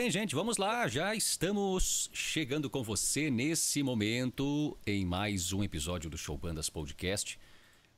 Bem, gente, vamos lá. Já estamos chegando com você nesse momento em mais um episódio do Show Bandas Podcast.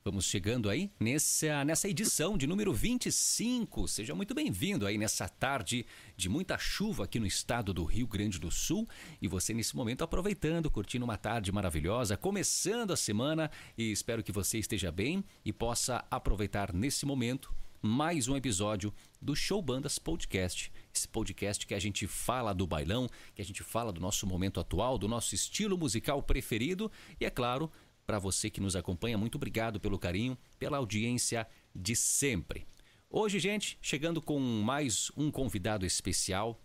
Vamos chegando aí nessa, nessa edição de número 25. Seja muito bem-vindo aí nessa tarde de muita chuva aqui no estado do Rio Grande do Sul. E você nesse momento aproveitando, curtindo uma tarde maravilhosa, começando a semana. E espero que você esteja bem e possa aproveitar nesse momento mais um episódio do Show Bandas Podcast. Esse podcast que a gente fala do bailão, que a gente fala do nosso momento atual, do nosso estilo musical preferido e, é claro, para você que nos acompanha, muito obrigado pelo carinho, pela audiência de sempre. Hoje, gente, chegando com mais um convidado especial.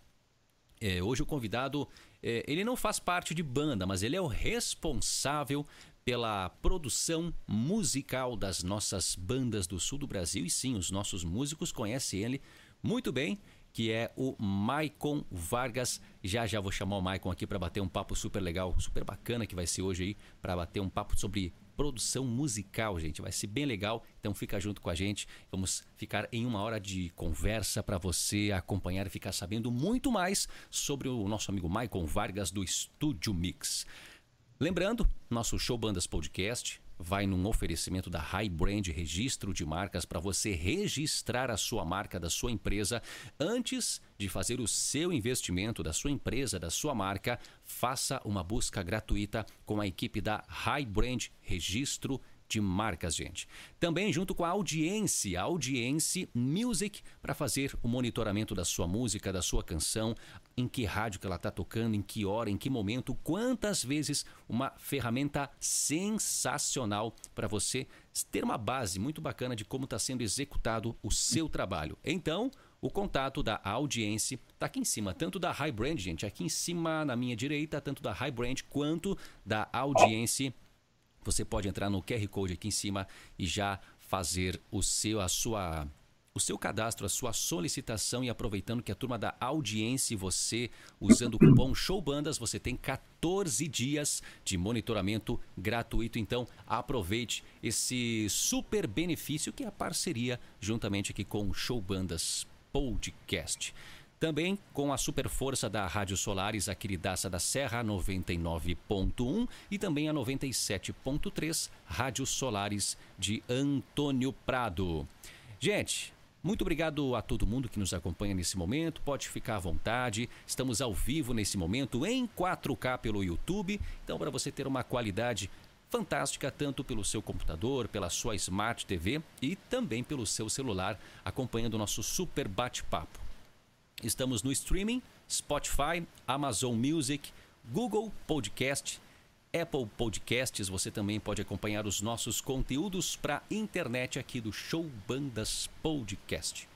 É, hoje o convidado, é, ele não faz parte de banda, mas ele é o responsável pela produção musical das nossas bandas do sul do Brasil. E sim, os nossos músicos conhecem ele muito bem, que é o Maicon Vargas. Já já vou chamar o Maicon aqui para bater um papo super legal, super bacana que vai ser hoje aí, para bater um papo sobre produção musical, gente. Vai ser bem legal. Então fica junto com a gente. Vamos ficar em uma hora de conversa para você acompanhar e ficar sabendo muito mais sobre o nosso amigo Maicon Vargas do Estúdio Mix. Lembrando, nosso Show Bandas Podcast vai num oferecimento da High Brand Registro de Marcas para você registrar a sua marca da sua empresa antes de fazer o seu investimento da sua empresa, da sua marca. Faça uma busca gratuita com a equipe da High Brand Registro de de marcas, gente. Também junto com a audiência, a Audiência Music, para fazer o monitoramento da sua música, da sua canção, em que rádio que ela está tocando, em que hora, em que momento, quantas vezes, uma ferramenta sensacional para você ter uma base muito bacana de como está sendo executado o seu trabalho. Então, o contato da audiência está aqui em cima, tanto da High Brand, gente, aqui em cima na minha direita, tanto da High Brand quanto da audiência você pode entrar no QR Code aqui em cima e já fazer o seu, a sua o seu cadastro, a sua solicitação e aproveitando que a turma da audiência e você usando o cupom SHOWBANDAS, você tem 14 dias de monitoramento gratuito. Então, aproveite esse super benefício que é a parceria juntamente aqui com o Showbandas Podcast. Também com a super força da Rádio Solares, a queridaça da Serra 99.1 e também a 97.3, Rádio Solares de Antônio Prado. Gente, muito obrigado a todo mundo que nos acompanha nesse momento. Pode ficar à vontade. Estamos ao vivo nesse momento em 4K pelo YouTube. Então, para você ter uma qualidade fantástica tanto pelo seu computador, pela sua Smart TV e também pelo seu celular, acompanhando o nosso super bate-papo. Estamos no streaming, Spotify, Amazon Music, Google Podcast, Apple Podcasts. Você também pode acompanhar os nossos conteúdos para internet aqui do Show Bandas Podcast.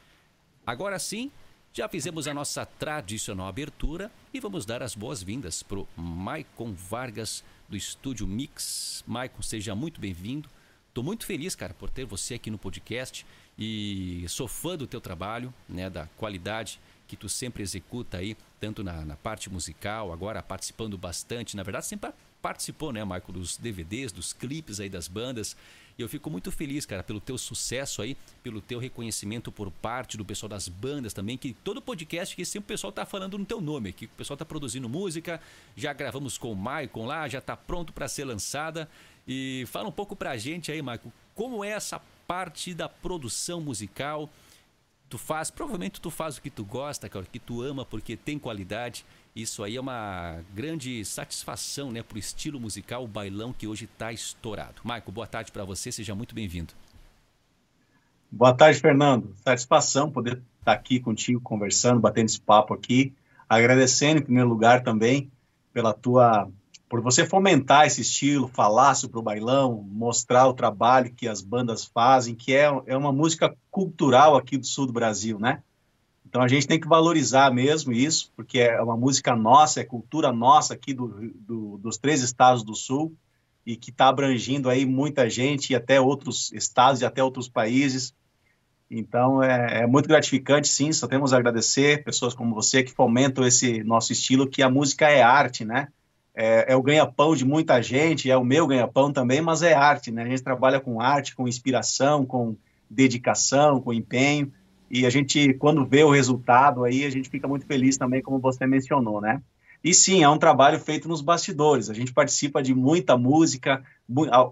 Agora sim, já fizemos a nossa tradicional abertura e vamos dar as boas-vindas para o Maicon Vargas do Estúdio Mix. Maicon, seja muito bem-vindo. Estou muito feliz, cara, por ter você aqui no podcast e sou fã do teu trabalho, né, da qualidade que tu sempre executa aí, tanto na, na parte musical, agora participando bastante, na verdade sempre participou, né, Marco, dos DVDs, dos clipes aí das bandas. E eu fico muito feliz, cara, pelo teu sucesso aí, pelo teu reconhecimento por parte do pessoal das bandas também, que todo podcast que sempre o pessoal tá falando no teu nome aqui, o pessoal tá produzindo música, já gravamos com o Maicon lá, já tá pronto para ser lançada. E fala um pouco pra gente aí, Marco, como é essa parte da produção musical? Tu faz, provavelmente tu faz o que tu gosta, o que tu ama porque tem qualidade. Isso aí é uma grande satisfação, né, pro estilo musical, o bailão que hoje está estourado. Maico, boa tarde para você, seja muito bem-vindo. Boa tarde, Fernando. Satisfação poder estar tá aqui contigo conversando, batendo esse papo aqui, agradecendo em primeiro lugar também pela tua por você fomentar esse estilo, falar sobre o bailão, mostrar o trabalho que as bandas fazem, que é, é uma música cultural aqui do sul do Brasil, né? Então a gente tem que valorizar mesmo isso, porque é uma música nossa, é cultura nossa aqui do, do, dos três estados do sul e que está abrangindo aí muita gente e até outros estados e até outros países. Então é, é, muito gratificante, sim. Só temos a agradecer pessoas como você que fomentam esse nosso estilo, que a música é arte, né? É, é o ganha-pão de muita gente, é o meu ganha-pão também, mas é arte, né? A gente trabalha com arte, com inspiração, com dedicação, com empenho, E a gente, quando vê o resultado aí, a gente fica muito feliz também, como você mencionou, né? E sim, é um trabalho feito nos bastidores. A gente participa de muita música,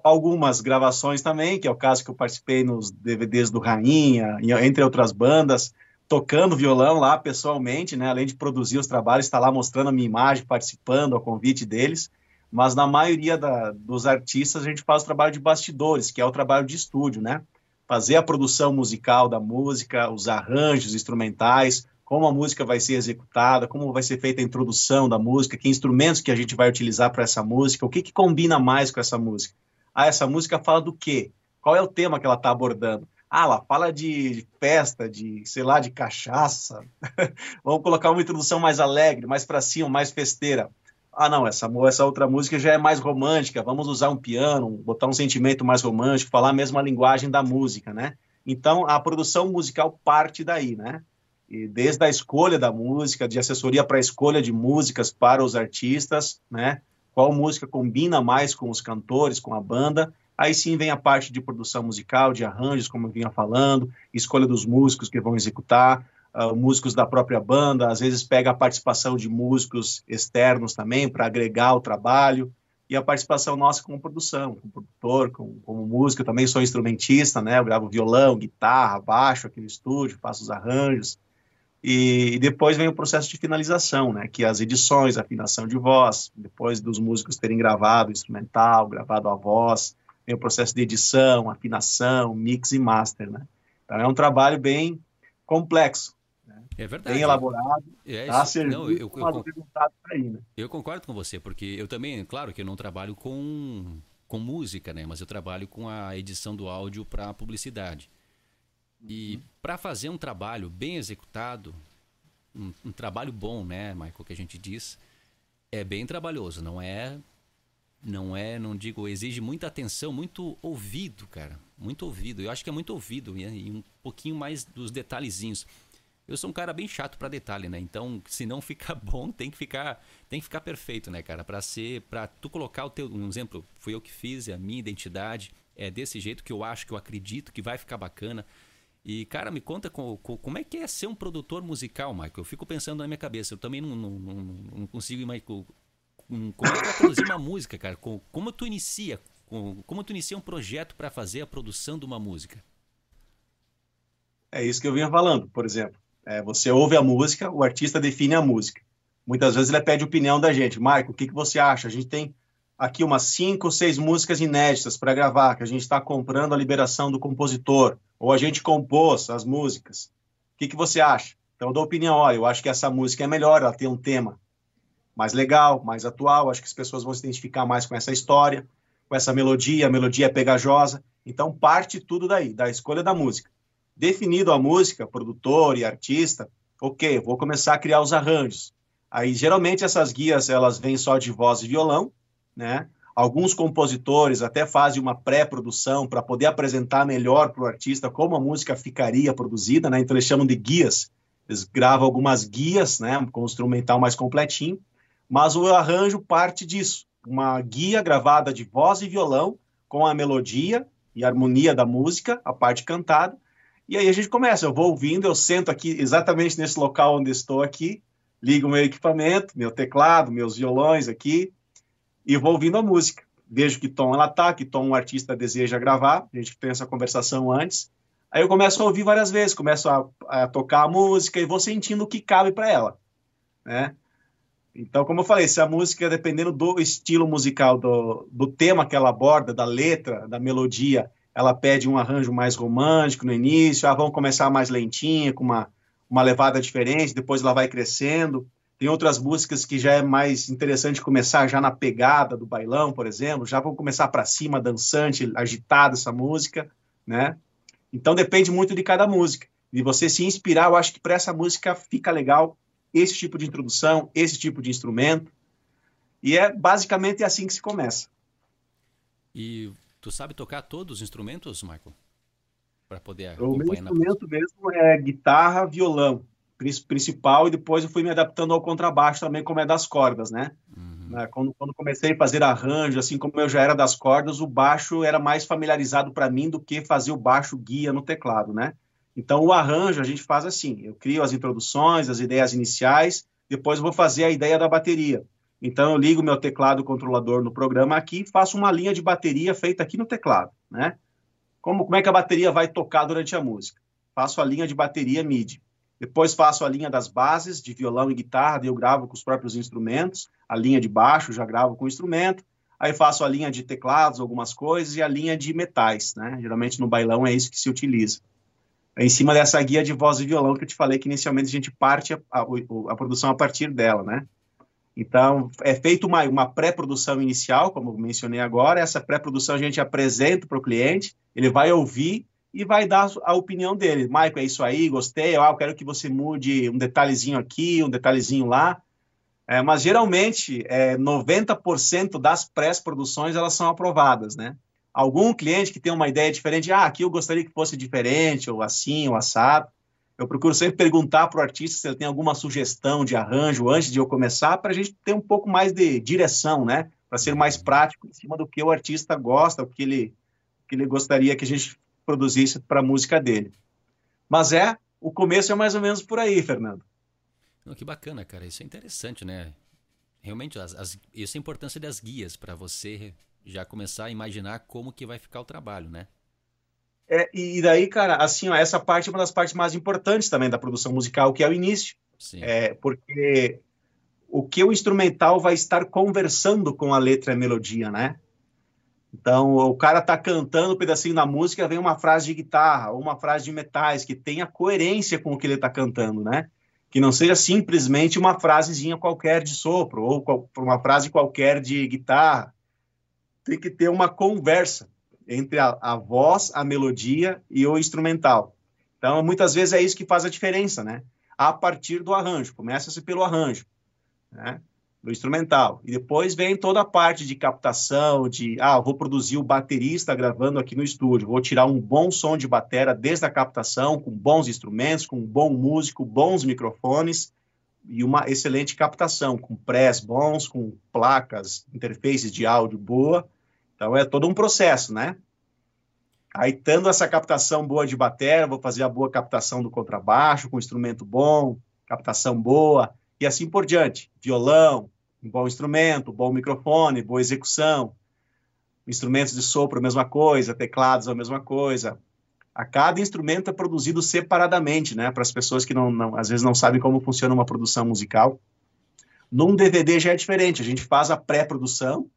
algumas gravações também, que é o caso que eu participei nos DVDs do Rainha, entre outras bandas, tocando violão lá pessoalmente, né? Além de produzir os trabalhos, está lá mostrando a minha imagem, participando, a convite deles. Mas na maioria da, dos artistas a gente faz o trabalho de bastidores, que é o trabalho de estúdio, né? Fazer a produção musical da música, os arranjos instrumentais, como a música vai ser executada, como vai ser feita a introdução da música, que instrumentos que a gente vai utilizar para essa música, o que, que combina mais com essa música. Ah, essa música fala do quê? Qual é o tema que ela está abordando? Ah, ela fala de festa, de, sei lá, de cachaça. Vamos colocar uma introdução mais alegre, mais para cima, mais festeira. Ah, não, essa, essa outra música já é mais romântica. Vamos usar um piano, botar um sentimento mais romântico, falar a mesma linguagem da música, né? Então, a produção musical parte daí, né? E desde a escolha da música, de assessoria para a escolha de músicas para os artistas, né? Qual música combina mais com os cantores, com a banda, Aí sim vem a parte de produção musical, de arranjos, como eu vinha falando, escolha dos músicos que vão executar, uh, músicos da própria banda, às vezes pega a participação de músicos externos também para agregar o trabalho, e a participação nossa como produção, como produtor, como, como músico, eu também sou instrumentista, né, eu gravo violão, guitarra, baixo aqui no estúdio, faço os arranjos, e, e, depois vem o processo de finalização, né, que é as edições, afinação de voz, depois dos músicos terem gravado o instrumental, gravado a voz, tem o processo de edição, afinação, mix e master, né? Então é um trabalho bem complexo. Né? É verdade. Bem elaborado. É, tá não, eu, eu, resultado aí, né? eu concordo com você, porque eu também, claro que eu não trabalho com, com música, né? Mas eu trabalho com a edição do áudio para publicidade. E uhum. para fazer um trabalho bem executado, um, um, trabalho bom, né, Michael, que a gente diz, é bem trabalhoso, não é não é, não digo, exige muita atenção, muito ouvido, cara. Muito ouvido. Eu acho que é muito ouvido e um pouquinho mais dos detalhezinhos. Eu sou um cara bem chato para detalhe, né? Então, se não ficar bom, tem que ficar, tem que ficar perfeito, né, cara? Para ser, para tu colocar o teu, um exemplo, fui eu que fiz, é a minha identidade, é desse jeito que eu acho, que eu acredito que vai ficar bacana. E, cara, me conta com, com, como é que é ser um produtor musical, Michael. Eu fico pensando na minha cabeça. Eu também não, não, não, não consigo como é que produzir uma música, cara? Como tu inicia? Como tu inicia um projeto para fazer a produção de uma música? É isso que eu vinha falando, por exemplo. É, você ouve a música, o artista define a música. Muitas vezes ele pede opinião da gente. Marco, o que, que você acha? A gente tem aqui umas cinco ou seis músicas inéditas para gravar, que a gente está comprando a liberação do compositor, ou a gente compôs as músicas. O que, que você acha? Então eu dou opinião, olha, eu acho que essa música é melhor, ela tem um tema mais legal, mais atual. Acho que as pessoas vão se identificar mais com essa história, com essa melodia. A melodia é pegajosa. Então, parte tudo daí, da escolha da música. Definido a música, produtor e artista, ok, vou começar a criar os arranjos. Aí, geralmente, essas guias, elas vêm só de voz e violão, né? Alguns compositores até fazem uma pré-produção para poder apresentar melhor para o artista como a música ficaria produzida, né? Então, eles chamam de guias. Eles gravam algumas guias, né? Com o instrumental mais completinho mas o arranjo parte disso, uma guia gravada de voz e violão com a melodia e harmonia da música, a parte cantada, e aí a gente começa, eu vou ouvindo, eu sento aqui exatamente nesse local onde estou aqui, ligo meu equipamento, meu teclado, meus violões aqui, e vou ouvindo a música. Vejo que tom ela tá, que tom o artista deseja gravar, a gente tem essa conversação antes. Aí eu começo a ouvir várias vezes, começo a, a tocar a música e vou sentindo o que cabe para ela, né? Então, como eu falei, se a música, dependendo do estilo musical, do, do tema que ela aborda, da letra, da melodia, ela pede um arranjo mais romântico no início, ah, vamos começar mais lentinha, com uma, uma levada diferente, depois ela vai crescendo. Tem outras músicas que já é mais interessante começar já na pegada do bailão, por exemplo, já vão começar para cima, dançante, agitada essa música, né? Então depende muito de cada música. E você se inspirar, eu acho que para essa música fica legal esse tipo de introdução, esse tipo de instrumento. E é basicamente assim que se começa. E tu sabe tocar todos os instrumentos, Michael? Para poder O meu instrumento na... mesmo é guitarra, violão, principal, e depois eu fui me adaptando ao contrabaixo também, como é das cordas, né? Uhum. né? Quando, quando comecei a fazer arranjo, assim como eu já era das cordas, o baixo era mais familiarizado para mim do que fazer o baixo guia no teclado, né? Então, o arranjo a gente faz assim: eu crio as introduções, as ideias iniciais, depois vou fazer a ideia da bateria. Então, eu ligo meu teclado controlador no programa aqui, faço uma linha de bateria feita aqui no teclado, né? Como, como é que a bateria vai tocar durante a música? Faço a linha de bateria MIDI. Depois faço a linha das bases de violão e guitarra, eu gravo com os próprios instrumentos. A linha de baixo já gravo com o instrumento. Aí faço a linha de teclados, algumas coisas, e a linha de metais, né? Geralmente no bailão é isso que se utiliza. Em cima dessa guia de voz e violão que eu te falei que inicialmente a gente parte a, a, a produção a partir dela, né? Então, é feita uma, uma pré-produção inicial, como mencionei agora. Essa pré-produção a gente apresenta para o cliente, ele vai ouvir e vai dar a opinião dele. Michael, é isso aí, gostei, ah, eu quero que você mude um detalhezinho aqui, um detalhezinho lá. É, mas, geralmente, é, 90% das pré-produções, elas são aprovadas, né? Algum cliente que tem uma ideia diferente, ah, aqui eu gostaria que fosse diferente, ou assim, ou assado eu procuro sempre perguntar para o artista se ele tem alguma sugestão de arranjo antes de eu começar, para a gente ter um pouco mais de direção, né? Para ser mais prático em cima do que o artista gosta, o que ele, que ele gostaria que a gente produzisse para a música dele. Mas é, o começo é mais ou menos por aí, Fernando. Não, que bacana, cara. Isso é interessante, né? Realmente, as, as, isso é a importância das guias para você já começar a imaginar como que vai ficar o trabalho, né? É, e daí, cara, assim, ó, essa parte é uma das partes mais importantes também da produção musical, que é o início. Sim. É, porque o que o instrumental vai estar conversando com a letra e a melodia, né? Então, o cara tá cantando um pedacinho da música, vem uma frase de guitarra ou uma frase de metais que tenha coerência com o que ele está cantando, né? Que não seja simplesmente uma frasezinha qualquer de sopro ou uma frase qualquer de guitarra. Tem que ter uma conversa entre a, a voz, a melodia e o instrumental. Então, muitas vezes é isso que faz a diferença, né? A partir do arranjo, começa-se pelo arranjo, né? Do instrumental. E depois vem toda a parte de captação, de, ah, vou produzir o baterista gravando aqui no estúdio, vou tirar um bom som de batera desde a captação, com bons instrumentos, com um bom músico, bons microfones e uma excelente captação, com press bons, com placas, interfaces de áudio boa, então é todo um processo, né? Aí, tendo essa captação boa de bateria, vou fazer a boa captação do contrabaixo, com instrumento bom, captação boa, e assim por diante. Violão, um bom instrumento, bom microfone, boa execução. Instrumentos de sopro, a mesma coisa. Teclados, a mesma coisa. A cada instrumento é produzido separadamente, né? Para as pessoas que não, não, às vezes não sabem como funciona uma produção musical. Num DVD já é diferente. A gente faz a pré-produção,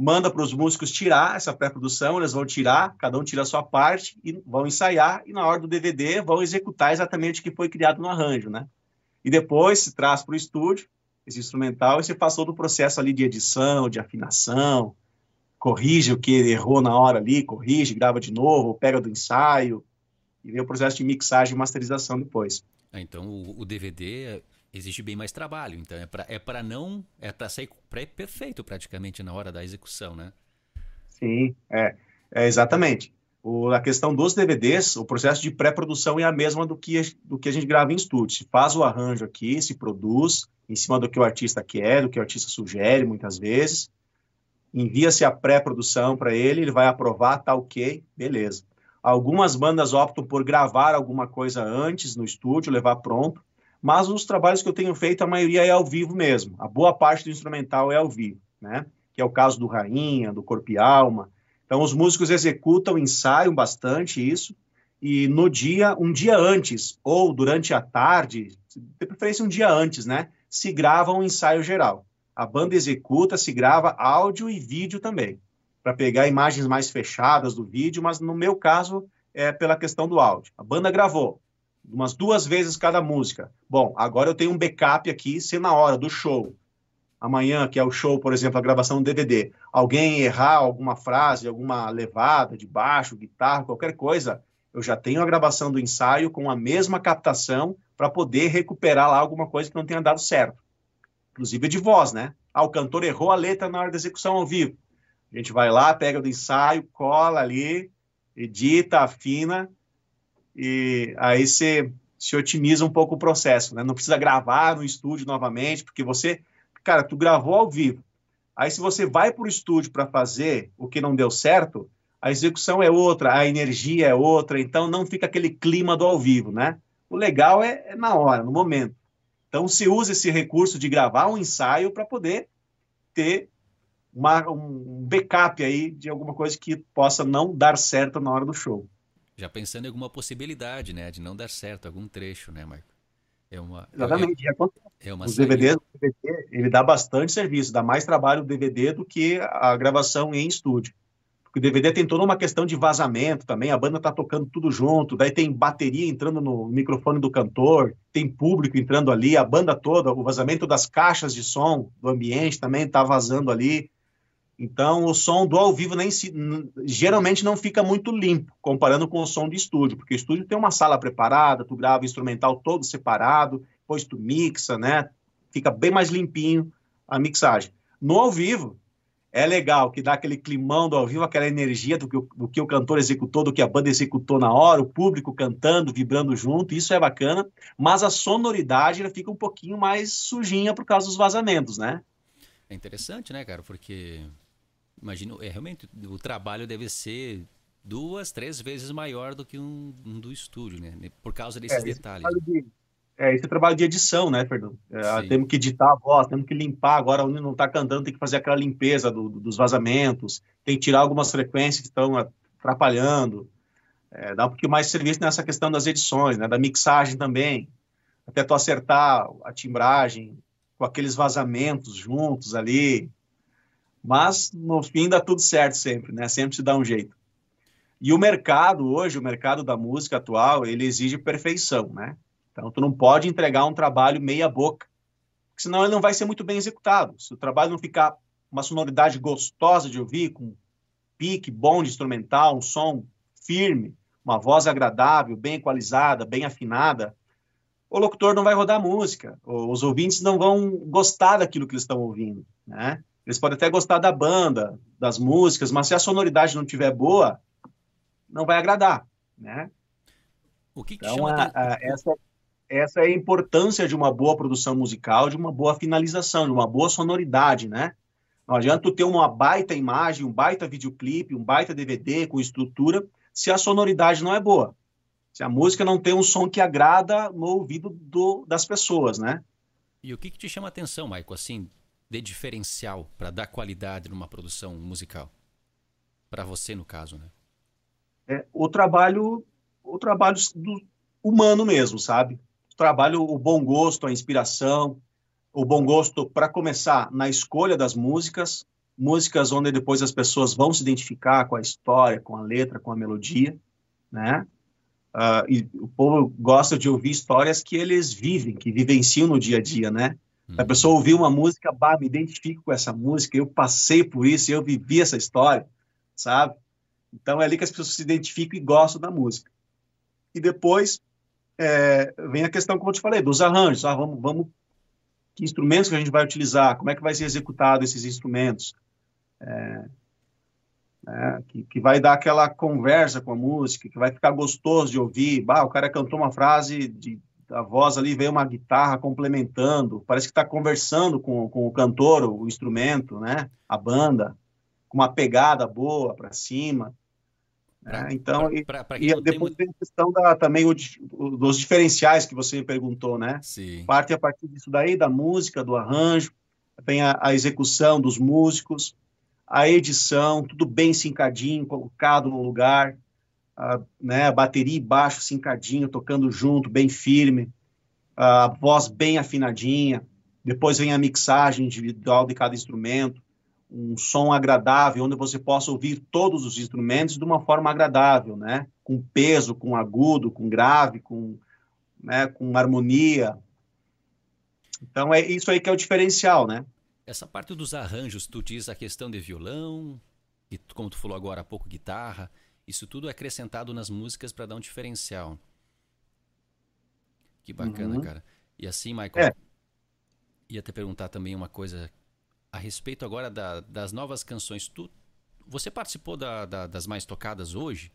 manda para os músicos tirar essa pré-produção, eles vão tirar, cada um tira a sua parte e vão ensaiar e na hora do DVD vão executar exatamente o que foi criado no arranjo, né? E depois se traz para o estúdio esse instrumental e você passou do processo ali de edição, de afinação, corrige o que errou na hora ali, corrige, grava de novo, pega do ensaio e vem o processo de mixagem e masterização depois. Ah, então o, o DVD existe bem mais trabalho. Então é para é para não é para sair pré perfeito praticamente na hora da execução, né? Sim, é, é exatamente. O, a questão dos DVDs, o processo de pré-produção é a mesma do que, do que a gente grava em estúdio. Se faz o arranjo aqui, se produz em cima do que o artista quer, do que o artista sugere, muitas vezes. Envia-se a pré-produção para ele, ele vai aprovar, tá ok, beleza. Algumas bandas optam por gravar alguma coisa antes no estúdio, levar pronto mas os trabalhos que eu tenho feito, a maioria é ao vivo mesmo. A boa parte do instrumental é ao vivo, né? Que é o caso do Rainha, do Corpo e Alma. Então, os músicos executam, ensaiam bastante isso, e no dia, um dia antes, ou durante a tarde, de preferência um dia antes, né? Se grava um ensaio geral. A banda executa, se grava áudio e vídeo também, para pegar imagens mais fechadas do vídeo, mas no meu caso é pela questão do áudio. A banda gravou, umas duas vezes cada música. Bom, agora eu tenho um backup aqui, se na hora do show, amanhã, que é o show, por exemplo, a gravação do DVD, alguém errar alguma frase, alguma levada de baixo, guitarra, qualquer coisa, eu já tenho a gravação do ensaio com a mesma captação para poder recuperar lá alguma coisa que não tenha dado certo. Inclusive de voz, né? Ah, o cantor errou a letra na hora da execução ao vivo. A gente vai lá, pega do ensaio, cola ali, edita, afina e aí você se otimiza um pouco o processo, né? Não precisa gravar no estúdio novamente, porque você, cara, tu gravou ao vivo. Aí se você vai para o estúdio para fazer o que não deu certo, a execução é outra, a energia é outra, então não fica aquele clima do ao vivo, né? O legal é, é na hora, no momento. Então se usa esse recurso de gravar um ensaio para poder ter uma, um backup aí de alguma coisa que possa não dar certo na hora do show. Já pensando em alguma possibilidade, né, de não dar certo algum trecho, né, Marco? É uma, Exatamente. É, é uma Os DVDs, o DVD, ele dá bastante serviço, dá mais trabalho o DVD do que a gravação em estúdio. Porque o DVD tem toda uma questão de vazamento também, a banda tá tocando tudo junto, daí tem bateria entrando no microfone do cantor, tem público entrando ali, a banda toda, o vazamento das caixas de som do ambiente também tá vazando ali. Então, o som do ao vivo nem se, geralmente não fica muito limpo, comparando com o som de estúdio, porque o estúdio tem uma sala preparada, tu grava o instrumental todo separado, depois tu mixa, né? Fica bem mais limpinho a mixagem. No ao vivo, é legal que dá aquele climão do ao vivo, aquela energia do que, o, do que o cantor executou, do que a banda executou na hora, o público cantando, vibrando junto, isso é bacana, mas a sonoridade ela fica um pouquinho mais sujinha por causa dos vazamentos, né? É interessante, né, cara? Porque imagino, é, realmente o trabalho deve ser duas, três vezes maior do que um, um do estúdio, né? Por causa desses é, detalhes. De, é, esse é trabalho de edição, né, Fernando? É, temos que editar a voz, temos que limpar. Agora, onde não está cantando, tem que fazer aquela limpeza do, do, dos vazamentos, tem que tirar algumas frequências que estão atrapalhando. É, dá um pouquinho mais de serviço nessa questão das edições, né, da mixagem também. Até tu acertar a timbragem com aqueles vazamentos juntos ali, mas no fim dá tudo certo sempre, né? Sempre se dá um jeito. E o mercado hoje, o mercado da música atual, ele exige perfeição, né? Então tu não pode entregar um trabalho meia boca, senão ele não vai ser muito bem executado. Se o trabalho não ficar uma sonoridade gostosa de ouvir, com pique bom de instrumental, um som firme, uma voz agradável, bem equalizada, bem afinada, o locutor não vai rodar música, os ouvintes não vão gostar daquilo que eles estão ouvindo, né? Eles podem até gostar da banda, das músicas, mas se a sonoridade não tiver boa, não vai agradar, né? O que, que então, chama a, a, essa, essa é a importância de uma boa produção musical, de uma boa finalização, de uma boa sonoridade, né? Não adianta tu ter uma baita imagem, um baita videoclipe, um baita DVD com estrutura, se a sonoridade não é boa. Se a música não tem um som que agrada no ouvido do, das pessoas, né? E o que, que te chama atenção, Maico, assim, de diferencial para dar qualidade numa produção musical? Para você, no caso, né? É, o trabalho, o trabalho do humano mesmo, sabe? O trabalho, o bom gosto, a inspiração, o bom gosto para começar na escolha das músicas, músicas onde depois as pessoas vão se identificar com a história, com a letra, com a melodia, né? Uh, e o povo gosta de ouvir histórias que eles vivem, que vivenciam no dia a dia, né? A pessoa ouviu uma música, bah, me identifico com essa música, eu passei por isso, eu vivi essa história, sabe? Então é ali que as pessoas se identificam e gostam da música. E depois é, vem a questão, como eu te falei, dos arranjos. Ah, vamos, vamos, que instrumentos que a gente vai utilizar? Como é que vai ser executado esses instrumentos? É, é, que, que, vai dar aquela conversa com a música, que vai ficar gostoso de ouvir. Bah, o cara cantou uma frase de a voz ali veio uma guitarra complementando, parece que está conversando com, com o cantor, o instrumento, né? A banda, com uma pegada boa para cima. Né? Então, pra, pra, pra e, depois tem a questão da, também o, o, dos diferenciais que você perguntou, né? Sim. Parte a partir disso daí, da música, do arranjo, vem a, a execução dos músicos, a edição, tudo bem sincadinho, colocado no lugar, a, né, bateria e baixo sincadinho, tocando junto, bem firme, a voz bem afinadinha, depois vem a mixagem individual de cada instrumento, um som agradável, onde você possa ouvir todos os instrumentos de uma forma agradável, né? Com peso, com agudo, com grave, com, né, com harmonia. Então é isso aí que é o diferencial, né? Essa parte dos arranjos, tu diz a questão de violão, e como tu falou agora há pouco, guitarra. Isso tudo é acrescentado nas músicas para dar um diferencial. Que bacana, uhum. cara. E assim, Michael, é. ia te perguntar também uma coisa a respeito agora da, das novas canções. Tu, você participou da, da, das mais tocadas hoje?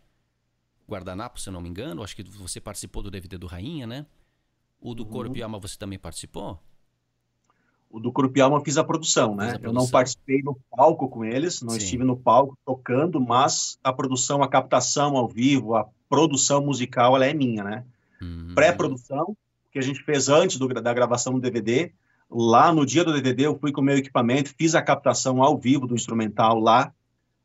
Guardanapo, se eu não me engano. Acho que você participou do DVD do Rainha, né? O do uhum. Corpo e Alma você também participou? O do Corpo e Alma eu fiz a produção, né? A produção. Eu não participei no palco com eles, não Sim. estive no palco tocando, mas a produção, a captação ao vivo, a produção musical, ela é minha, né? Uhum. Pré-produção, que a gente fez antes do, da gravação do DVD, lá no dia do DVD eu fui com o meu equipamento, fiz a captação ao vivo do instrumental lá,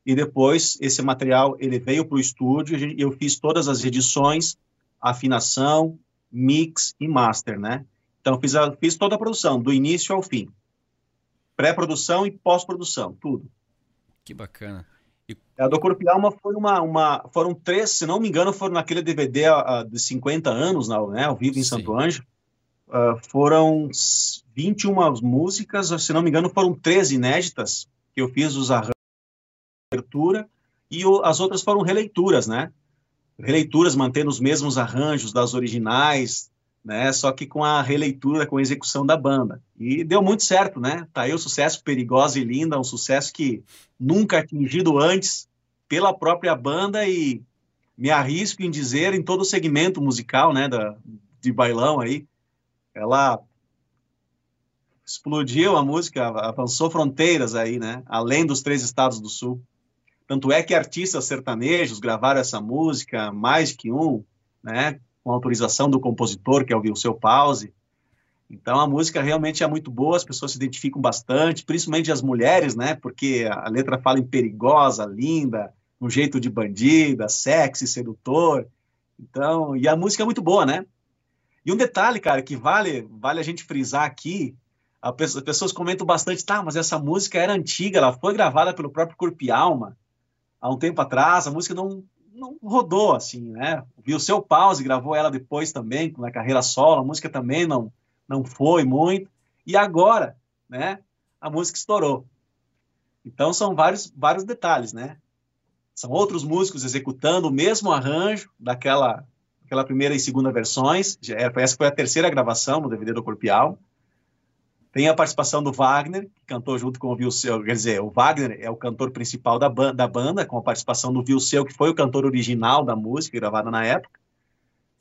e depois esse material ele veio para o estúdio e eu fiz todas as edições, afinação, mix e master, né? Então, fiz, a, fiz toda a produção, do início ao fim. Pré-produção e pós-produção, tudo. Que bacana. E... A do Corpo e Alma foi uma, uma, foram três, se não me engano, foram naquele DVD uh, de 50 anos, né, ao vivo em Sim. Santo Anjo. Uh, foram 21 músicas, se não me engano, foram três inéditas, que eu fiz os arranjos abertura, e o, as outras foram releituras, né? Releituras mantendo os mesmos arranjos das originais, né? Só que com a releitura, com a execução da banda. E deu muito certo, né? Tá aí o sucesso Perigosa e Linda, um sucesso que nunca atingido antes pela própria banda e me arrisco em dizer em todo o segmento musical, né, da, de bailão aí, ela explodiu a música, avançou fronteiras aí, né, além dos três estados do sul. Tanto é que artistas sertanejos gravaram essa música, mais que um, né, com autorização do compositor, que é o Pause. Então a música realmente é muito boa, as pessoas se identificam bastante, principalmente as mulheres, né? Porque a letra fala em perigosa, linda, um jeito de bandida, sexy, sedutor. Então, e a música é muito boa, né? E um detalhe, cara, que vale, vale a gente frisar aqui, as pessoas comentam bastante, tá, mas essa música era antiga, ela foi gravada pelo próprio Corpo e Alma há um tempo atrás, a música não, não rodou assim, né? Viu seu pause, gravou ela depois também na carreira solo, a música também não não foi muito. E agora, né? A música estourou. Então são vários vários detalhes, né? São outros músicos executando o mesmo arranjo daquela aquela primeira e segunda versões. Essa foi a terceira gravação no DVD do Corpial. Tem a participação do Wagner, que cantou junto com o Vilseu, quer dizer, o Wagner é o cantor principal da, ba da banda, com a participação do Vilseu, que foi o cantor original da música, gravada na época.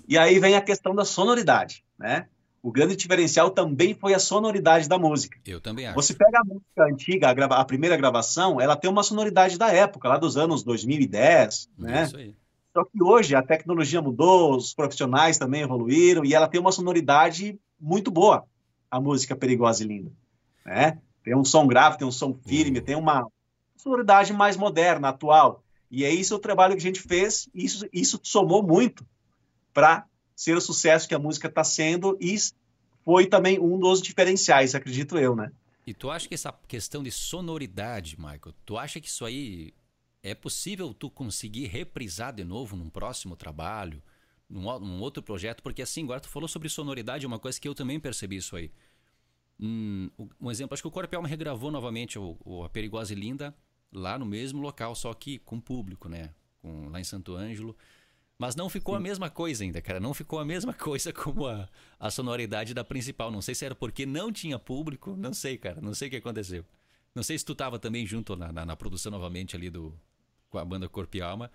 E aí vem a questão da sonoridade, né? O grande diferencial também foi a sonoridade da música. Eu também acho. Você pega a música antiga, a, a primeira gravação, ela tem uma sonoridade da época, lá dos anos 2010, né? Isso aí. Só que hoje a tecnologia mudou, os profissionais também evoluíram e ela tem uma sonoridade muito boa a música Perigosa e Linda. Né? Tem um som grave, tem um som firme, uhum. tem uma sonoridade mais moderna, atual. E é isso o trabalho que a gente fez, e isso, isso somou muito para ser o sucesso que a música está sendo, e foi também um dos diferenciais, acredito eu, né? E tu acha que essa questão de sonoridade, Michael, tu acha que isso aí é possível tu conseguir reprisar de novo num próximo trabalho? Num, num, outro projeto, porque assim, agora tu falou sobre sonoridade, é uma coisa que eu também percebi isso aí. Hum, um exemplo, acho que o Corpelma regravou novamente o, o, A Perigosa e Linda lá no mesmo local, só que com público, né? Com, lá em Santo Ângelo. Mas não ficou Sim. a mesma coisa ainda, cara. Não ficou a mesma coisa como a, a sonoridade da principal. Não sei se era porque não tinha público, não sei, cara. Não sei o que aconteceu. Não sei se tu tava também junto na, na, na produção novamente ali do com a banda Corpo e Alma.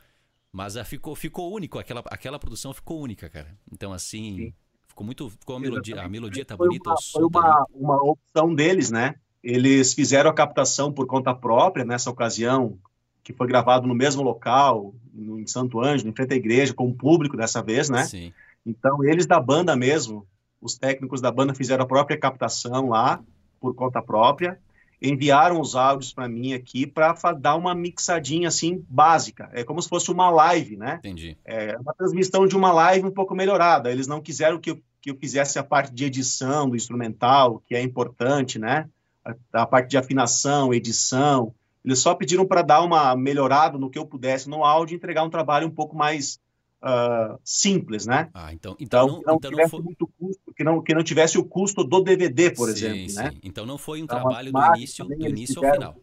Mas a, ficou, ficou único, aquela, aquela produção ficou única, cara. Então, assim, Sim. ficou muito. Ficou a melodia, a melodia tá foi bonita. Uma, foi uma, tá uma opção deles, né? Eles fizeram a captação por conta própria nessa ocasião, que foi gravado no mesmo local, em Santo Ângelo, em frente à igreja, com o público dessa vez, né? Sim. Então, eles da banda mesmo, os técnicos da banda fizeram a própria captação lá, por conta própria enviaram os áudios para mim aqui para dar uma mixadinha assim básica. É como se fosse uma live, né? Entendi. É uma transmissão de uma live um pouco melhorada. Eles não quiseram que eu, que eu fizesse a parte de edição do instrumental, que é importante, né? A, a parte de afinação, edição. Eles só pediram para dar uma melhorada no que eu pudesse no áudio e entregar um trabalho um pouco mais uh, simples, né? Ah, então, então, então não, não então foi... muito custo, que não, que não tivesse o custo do DVD, por sim, exemplo, sim. né? Então não foi um então, trabalho do início, do início ao final.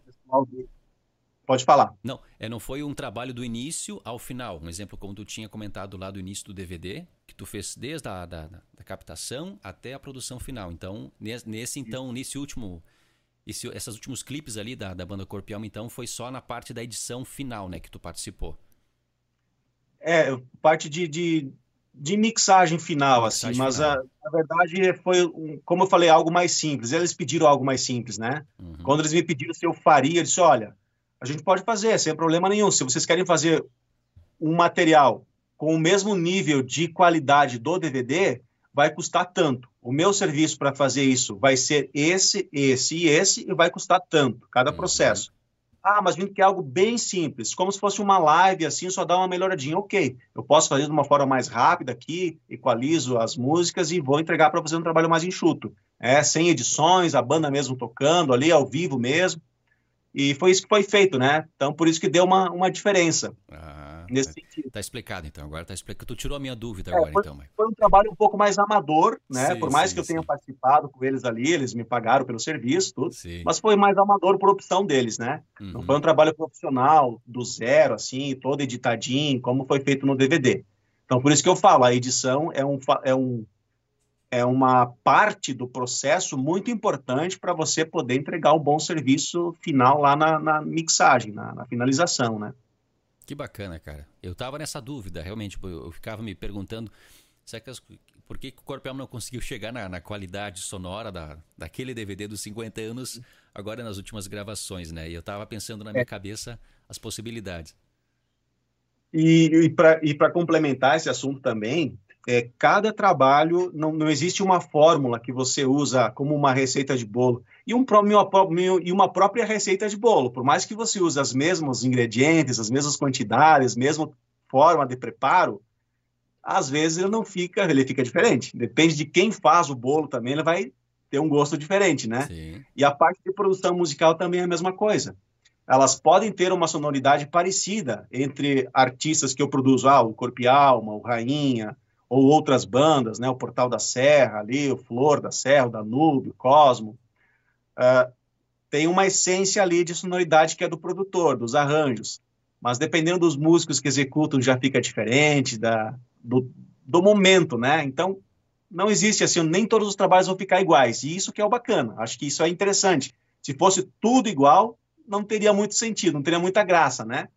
Pode falar. Não, é, não foi um trabalho do início ao final. Um exemplo como tu tinha comentado lá do início do DVD, que tu fez desde a da, da captação até a produção final. Então, nesse, então, nesse último, esse, esses últimos clipes ali da, da banda Corpo então, foi só na parte da edição final, né, que tu participou. É, parte de, de, de mixagem final, mixagem assim, mas final. A, a, verdade foi, um, como eu falei, algo mais simples. Eles pediram algo mais simples, né? Uhum. Quando eles me pediram se eu faria, eu disse, olha, a gente pode fazer, sem problema nenhum. Se vocês querem fazer um material com o mesmo nível de qualidade do DVD, vai custar tanto. O meu serviço para fazer isso vai ser esse, esse e esse, e vai custar tanto, cada uhum. processo. Ah, mas a gente quer algo bem simples, como se fosse uma live, assim, só dá uma melhoradinha. Ok, eu posso fazer de uma forma mais rápida aqui, equalizo as músicas e vou entregar para fazer um trabalho mais enxuto. É, sem edições, a banda mesmo tocando ali, ao vivo mesmo. E foi isso que foi feito, né? Então, por isso que deu uma, uma diferença. Ah nesse tá, sentido. Tá explicado, então. Agora tá explicado. Tu tirou a minha dúvida é, agora, foi, então, Mike. Foi um trabalho um pouco mais amador, né? Sim, Por mais sim, que eu tenha sim. participado com eles ali, eles me pagaram pelo serviço, tudo. Mas foi mais amador por opção deles, né? Uhum. Não foi um trabalho profissional, do zero, assim, todo editadinho, como foi feito no DVD. Então, por isso que eu falo, a edição é um, é um é uma parte do processo muito importante para você poder entregar um bom serviço final lá na, na mixagem, na, na, finalização, né? Que bacana, cara. Eu tava nessa dúvida, realmente. Eu ficava me perguntando será que as, por que, o Corpel não conseguiu chegar na, na, qualidade sonora da, daquele DVD dos 50 anos, agora nas últimas gravações, né? E eu tava pensando na minha é. cabeça as possibilidades. E, e para complementar esse assunto também, é, cada trabalho, não, não existe uma fórmula que você usa como uma receita de bolo e, um, e uma própria receita de bolo. Por mais que você use os mesmos ingredientes, as mesmas quantidades, mesma forma de preparo, às vezes ele não fica, ele fica diferente. Depende de quem faz o bolo também, ele vai ter um gosto diferente, né? Sim. E a parte de produção musical também é a mesma coisa. Elas podem ter uma sonoridade parecida entre artistas que eu produzo, ah, o Corpo e Alma, o Rainha, ou outras bandas, né, o Portal da Serra ali, o Flor da Serra, o Danúbio, o Cosmo, uh, tem uma essência ali de sonoridade que é do produtor, dos arranjos, mas dependendo dos músicos que executam já fica diferente da, do, do momento, né? Então, não existe assim, nem todos os trabalhos vão ficar iguais, e isso que é o bacana, acho que isso é interessante. Se fosse tudo igual, não teria muito sentido, não teria muita graça, né?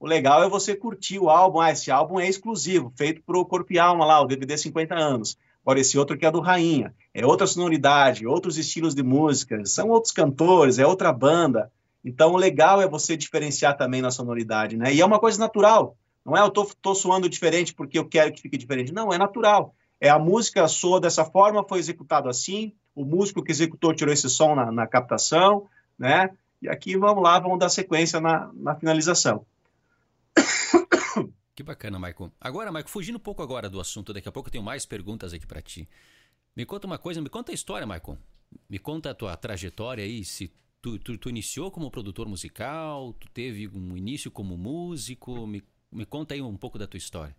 O legal é você curtir o álbum. Ah, esse álbum é exclusivo, feito para o Corpo e Alma lá, o DVD 50 anos. Agora, esse outro que é do Rainha. É outra sonoridade, outros estilos de música, são outros cantores, é outra banda. Então, o legal é você diferenciar também na sonoridade, né? E é uma coisa natural. Não é eu tô, tô suando diferente porque eu quero que fique diferente. Não, é natural. É a música soa dessa forma, foi executado assim, o músico que executou tirou esse som na, na captação, né? E aqui vamos lá, vamos dar sequência na, na finalização. Que bacana, Maicon. Agora, Maicon, fugindo um pouco agora do assunto, daqui a pouco eu tenho mais perguntas aqui para ti. Me conta uma coisa, me conta a história, Maicon. Me conta a tua trajetória aí, se tu, tu, tu, iniciou como produtor musical, tu teve um início como músico, me, me conta aí um pouco da tua história.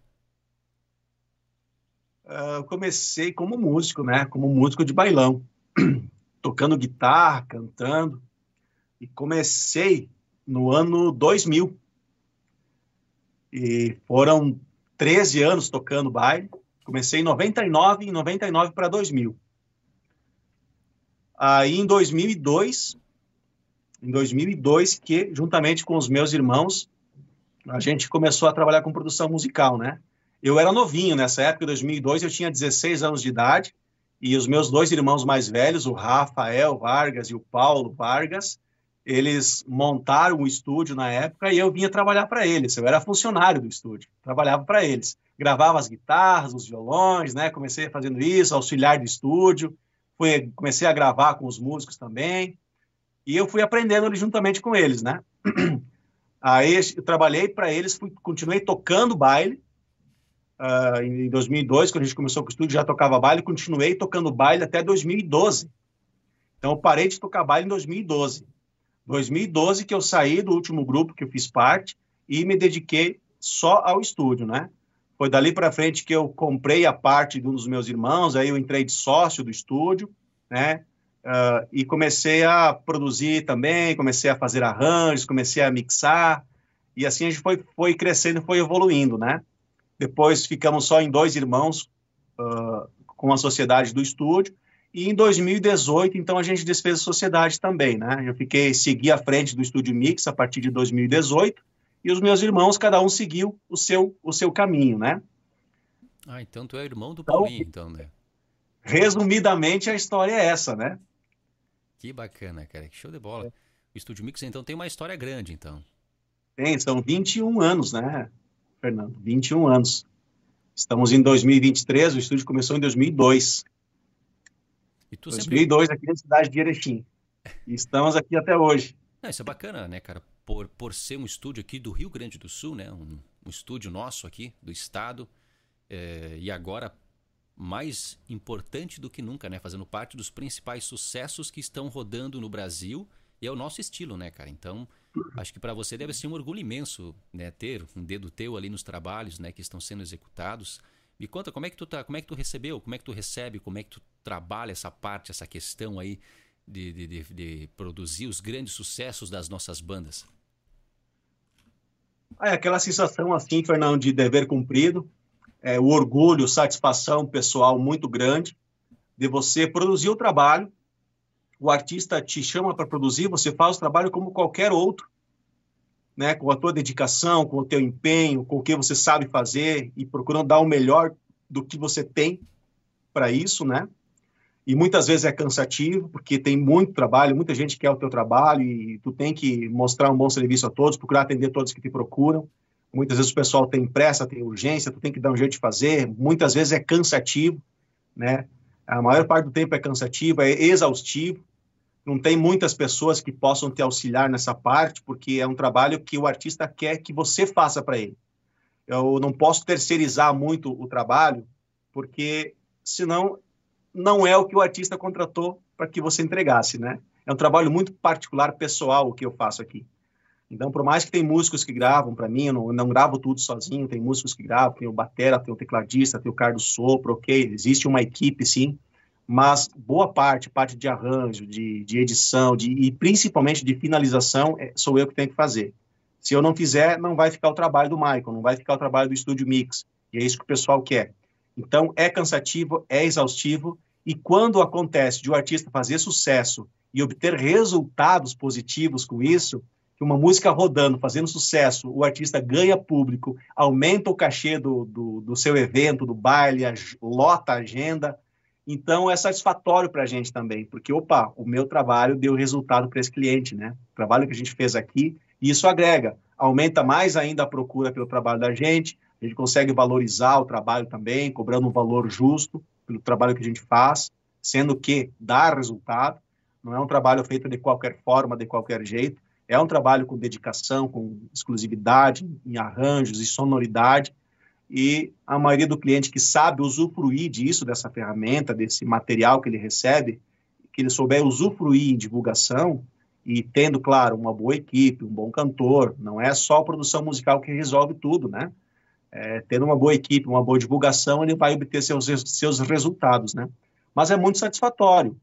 Uh, eu comecei como músico, né? Como músico de bailão, tocando guitarra, cantando. E comecei no ano 2000. E foram 13 anos tocando baile. Comecei em 99 e 99 para 2000. Aí em 2002, em 2002 que juntamente com os meus irmãos a gente começou a trabalhar com produção musical, né? Eu era novinho nessa época, em 2002 eu tinha 16 anos de idade e os meus dois irmãos mais velhos, o Rafael Vargas e o Paulo Vargas, eles montaram o estúdio na época e eu vinha trabalhar para eles. Eu era funcionário do estúdio, trabalhava para eles. Gravava as guitarras, os violões, né? Comecei fazendo isso, auxiliar de estúdio. Fui, comecei a gravar com os músicos também. E eu fui aprendendo juntamente com eles, né? Aí eu trabalhei para eles, fui, continuei tocando baile. Uh, em 2002, quando a gente começou com o estúdio, já tocava baile, continuei tocando baile até 2012. Então, parei de tocar baile em 2012. 2012 que eu saí do último grupo que eu fiz parte e me dediquei só ao estúdio, né? Foi dali para frente que eu comprei a parte de um dos meus irmãos, aí eu entrei de sócio do estúdio, né? Uh, e comecei a produzir também, comecei a fazer arranjos, comecei a mixar, e assim a gente foi, foi crescendo, foi evoluindo, né? Depois ficamos só em dois irmãos uh, com a sociedade do estúdio, e em 2018, então, a gente desfez a sociedade também, né? Eu fiquei, segui à frente do Estúdio Mix a partir de 2018, e os meus irmãos, cada um seguiu o seu, o seu caminho, né? Ah, então tu é irmão do então, Paulinho, então, né? Resumidamente, a história é essa, né? Que bacana, cara. Que show de bola. O Estúdio Mix, então, tem uma história grande, então. Tem, são 21 anos, né, Fernando? 21 anos. Estamos em 2023, o estúdio começou em 2002. E tu 2002, sempre... aqui na cidade de Erechim. E estamos aqui até hoje. Não, isso é bacana, né, cara? Por, por ser um estúdio aqui do Rio Grande do Sul, né? Um, um estúdio nosso aqui, do estado. É, e agora, mais importante do que nunca, né? Fazendo parte dos principais sucessos que estão rodando no Brasil. E é o nosso estilo, né, cara? Então, acho que para você deve ser um orgulho imenso, né? Ter um dedo teu ali nos trabalhos, né? Que estão sendo executados. Me conta como é que tu tá, como é que tu recebeu, como é que tu recebe, como é que tu trabalha essa parte, essa questão aí de, de, de, de produzir os grandes sucessos das nossas bandas? É aquela sensação assim, Fernando, de dever cumprido, é, o orgulho, satisfação pessoal muito grande de você produzir o trabalho. O artista te chama para produzir, você faz o trabalho como qualquer outro, né, com a tua dedicação, com o teu empenho, com o que você sabe fazer e procurando dar o melhor do que você tem para isso, né? E muitas vezes é cansativo, porque tem muito trabalho, muita gente quer o teu trabalho e tu tem que mostrar um bom serviço a todos, procurar atender todos que te procuram. Muitas vezes o pessoal tem pressa, tem urgência, tu tem que dar um jeito de fazer. Muitas vezes é cansativo, né? A maior parte do tempo é cansativo, é exaustivo não tem muitas pessoas que possam te auxiliar nessa parte, porque é um trabalho que o artista quer que você faça para ele. Eu não posso terceirizar muito o trabalho, porque senão não é o que o artista contratou para que você entregasse, né? É um trabalho muito particular, pessoal, o que eu faço aqui. Então, por mais que tem músicos que gravam para mim, eu não, não, gravo tudo sozinho, tem músicos que gravam, tem o batera, tem o tecladista, tem o Carlos Sopro, ok, existe uma equipe, sim, mas boa parte, parte de arranjo, de, de edição, de, e principalmente de finalização, é, sou eu que tenho que fazer. Se eu não fizer, não vai ficar o trabalho do Michael, não vai ficar o trabalho do Estúdio Mix, e é isso que o pessoal quer. Então, é cansativo, é exaustivo, e quando acontece de o um artista fazer sucesso e obter resultados positivos com isso, que uma música rodando, fazendo sucesso, o artista ganha público, aumenta o cachê do, do, do seu evento, do baile, lota a agenda, então é satisfatório para a gente também, porque opa, o meu trabalho deu resultado para esse cliente, né? O trabalho que a gente fez aqui, e isso agrega, aumenta mais ainda a procura pelo trabalho da gente, a gente consegue valorizar o trabalho também, cobrando um valor justo pelo trabalho que a gente faz, sendo que dá resultado, não é um trabalho feito de qualquer forma, de qualquer jeito, é um trabalho com dedicação, com exclusividade, em arranjos e sonoridade, e a maioria do cliente que sabe usufruir disso, dessa ferramenta, desse material que ele recebe, que ele souber usufruir em divulgação e tendo, claro, uma boa equipe, um bom cantor, não é só a produção musical que resolve tudo, né? É, tendo uma boa equipe, uma boa divulgação, ele vai obter seus, seus resultados, né? Mas é muito satisfatório.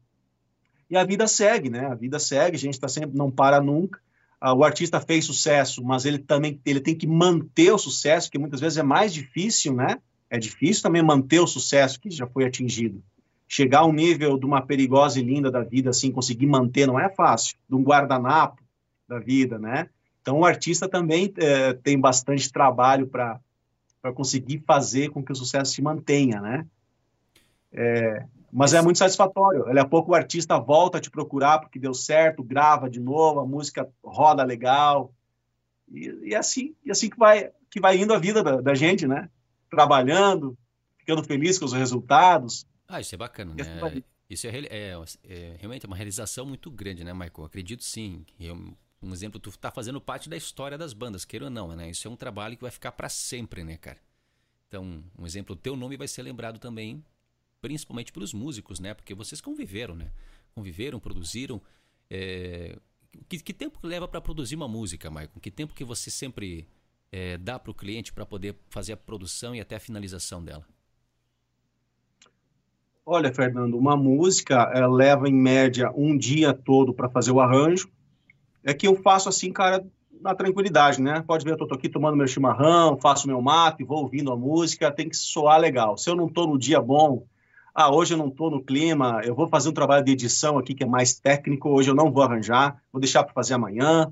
E a vida segue, né? A vida segue, a gente está sempre, não para nunca, ah, o artista fez sucesso, mas ele também ele tem que manter o sucesso, que muitas vezes é mais difícil, né? É difícil também manter o sucesso que já foi atingido. Chegar ao nível de uma perigosa e linda da vida, assim, conseguir manter, não é fácil. De um guardanapo da vida, né? Então, o artista também é, tem bastante trabalho para conseguir fazer com que o sucesso se mantenha, né? É, mas é muito satisfatório. Daqui a pouco o artista volta a te procurar porque deu certo, grava de novo, a música roda legal. E, e assim, e assim que vai, que vai indo a vida da, da, gente, né? Trabalhando, ficando feliz com os resultados. Ah, isso é bacana, né? Assim isso é, é, é, realmente uma realização muito grande, né, Michael? Acredito sim. Eu, um exemplo, tu está fazendo parte da história das bandas, queira ou não, né? Isso é um trabalho que vai ficar para sempre, né, cara? Então, um exemplo, o teu nome vai ser lembrado também principalmente para os músicos, né? Porque vocês conviveram, né? Conviveram, produziram. É... Que, que, tempo leva para produzir uma música, Maicon? Que tempo que você sempre é, dá para o cliente para poder fazer a produção e até a finalização dela? Olha, Fernando, uma música leva em média um dia todo para fazer o arranjo. É que eu faço assim, cara, na tranquilidade, né? Pode ver, eu tô aqui tomando meu chimarrão, faço meu mato, vou ouvindo a música, tem que soar legal. Se eu não tô no dia bom, ah, hoje eu não estou no clima, eu vou fazer um trabalho de edição aqui que é mais técnico, hoje eu não vou arranjar, vou deixar para fazer amanhã.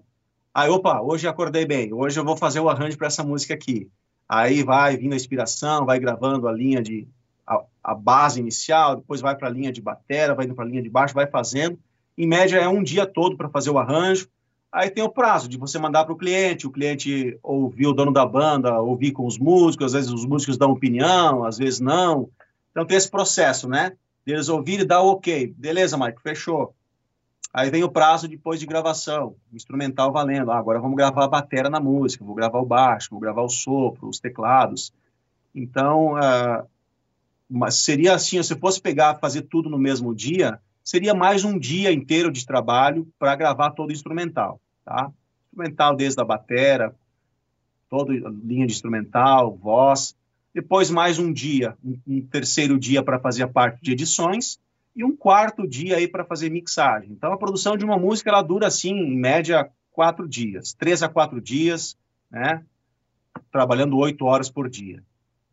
Aí, opa, hoje acordei bem, hoje eu vou fazer o arranjo para essa música aqui. aí vai vindo a inspiração, vai gravando a linha de a, a base inicial, depois vai para a linha de batera, vai indo para a linha de baixo, vai fazendo. Em média é um dia todo para fazer o arranjo. Aí tem o prazo de você mandar para o cliente, o cliente ouvir o dono da banda, ouvir com os músicos, às vezes os músicos dão opinião, às vezes não. Então tem esse processo, né? Eles ouvirem e dar o ok. Beleza, Mike, fechou. Aí vem o prazo depois de gravação, instrumental valendo. Ah, agora vamos gravar a bateria na música, vou gravar o baixo, vou gravar o sopro, os teclados. Então, uh, seria assim, se fosse pegar, fazer tudo no mesmo dia, seria mais um dia inteiro de trabalho para gravar todo o instrumental, tá? Instrumental desde a bateria, toda linha de instrumental, voz. Depois mais um dia, um, um terceiro dia para fazer a parte de edições e um quarto dia aí para fazer mixagem. Então, a produção de uma música ela dura assim, em média, quatro dias, três a quatro dias, né? Trabalhando oito horas por dia,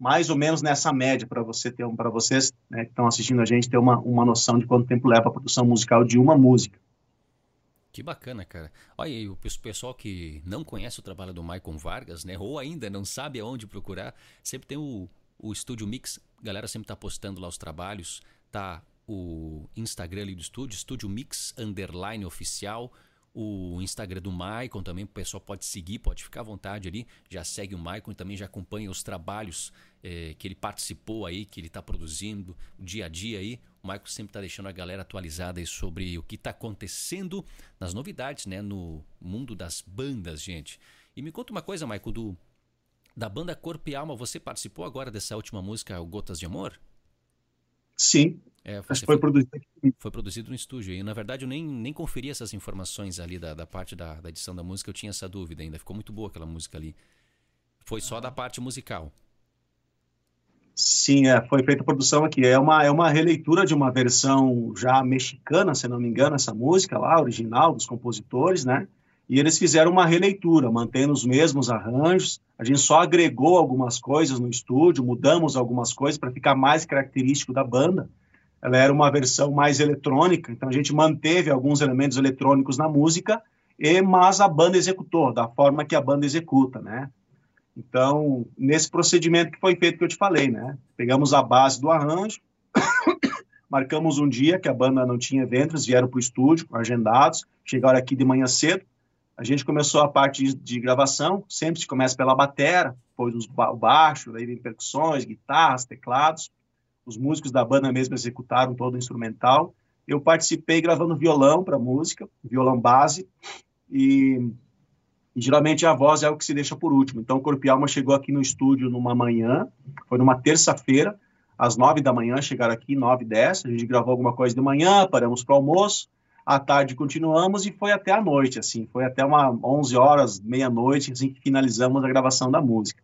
mais ou menos nessa média para você ter para vocês né, que estão assistindo a gente ter uma, uma noção de quanto tempo leva a produção musical de uma música. Que bacana, cara. Olha aí, o pessoal que não conhece o trabalho do Maicon Vargas, né? Ou ainda não sabe aonde procurar, sempre tem o, o Estúdio Mix. A galera sempre tá postando lá os trabalhos, tá o Instagram ali do estúdio, Estúdio Mix Underline Oficial, o Instagram do Maicon também, o pessoal pode seguir, pode ficar à vontade ali, já segue o Maicon e também já acompanha os trabalhos é, que ele participou aí, que ele está produzindo, dia a dia aí. O Maicon sempre está deixando a galera atualizada aí sobre o que está acontecendo nas novidades, né, no mundo das bandas, gente. E me conta uma coisa, Maicon, do, da banda Corpo e Alma, você participou agora dessa última música, Gotas de Amor? Sim, é, foi, foi, produzido Foi produzido no estúdio. E na verdade eu nem, nem conferi essas informações ali da, da parte da, da edição da música, eu tinha essa dúvida ainda. Ficou muito boa aquela música ali. Foi só da parte musical. Sim, é, foi feita a produção aqui. É uma, é uma releitura de uma versão já mexicana, se não me engano, essa música lá, original, dos compositores, né? E eles fizeram uma releitura, mantendo os mesmos arranjos. A gente só agregou algumas coisas no estúdio, mudamos algumas coisas para ficar mais característico da banda ela era uma versão mais eletrônica, então a gente manteve alguns elementos eletrônicos na música, e, mas a banda executou da forma que a banda executa, né? Então, nesse procedimento que foi feito que eu te falei, né? Pegamos a base do arranjo, marcamos um dia que a banda não tinha eventos, vieram para o estúdio, agendados, chegaram aqui de manhã cedo, a gente começou a parte de, gravação, sempre se começa pela batera, depois o baixo, aí vem percussões, guitarras, teclados, os músicos da banda mesmo executaram todo o instrumental. Eu participei gravando violão para música, violão base, e, e, geralmente a voz é o que se deixa por último. Então, o Corpo Alma chegou aqui no estúdio numa manhã, foi numa terça-feira, às nove da manhã, chegaram aqui, nove dez, a gente gravou alguma coisa de manhã, paramos para o almoço, à tarde continuamos e foi até a noite, assim, foi até uma onze horas, meia-noite, assim, que finalizamos a gravação da música.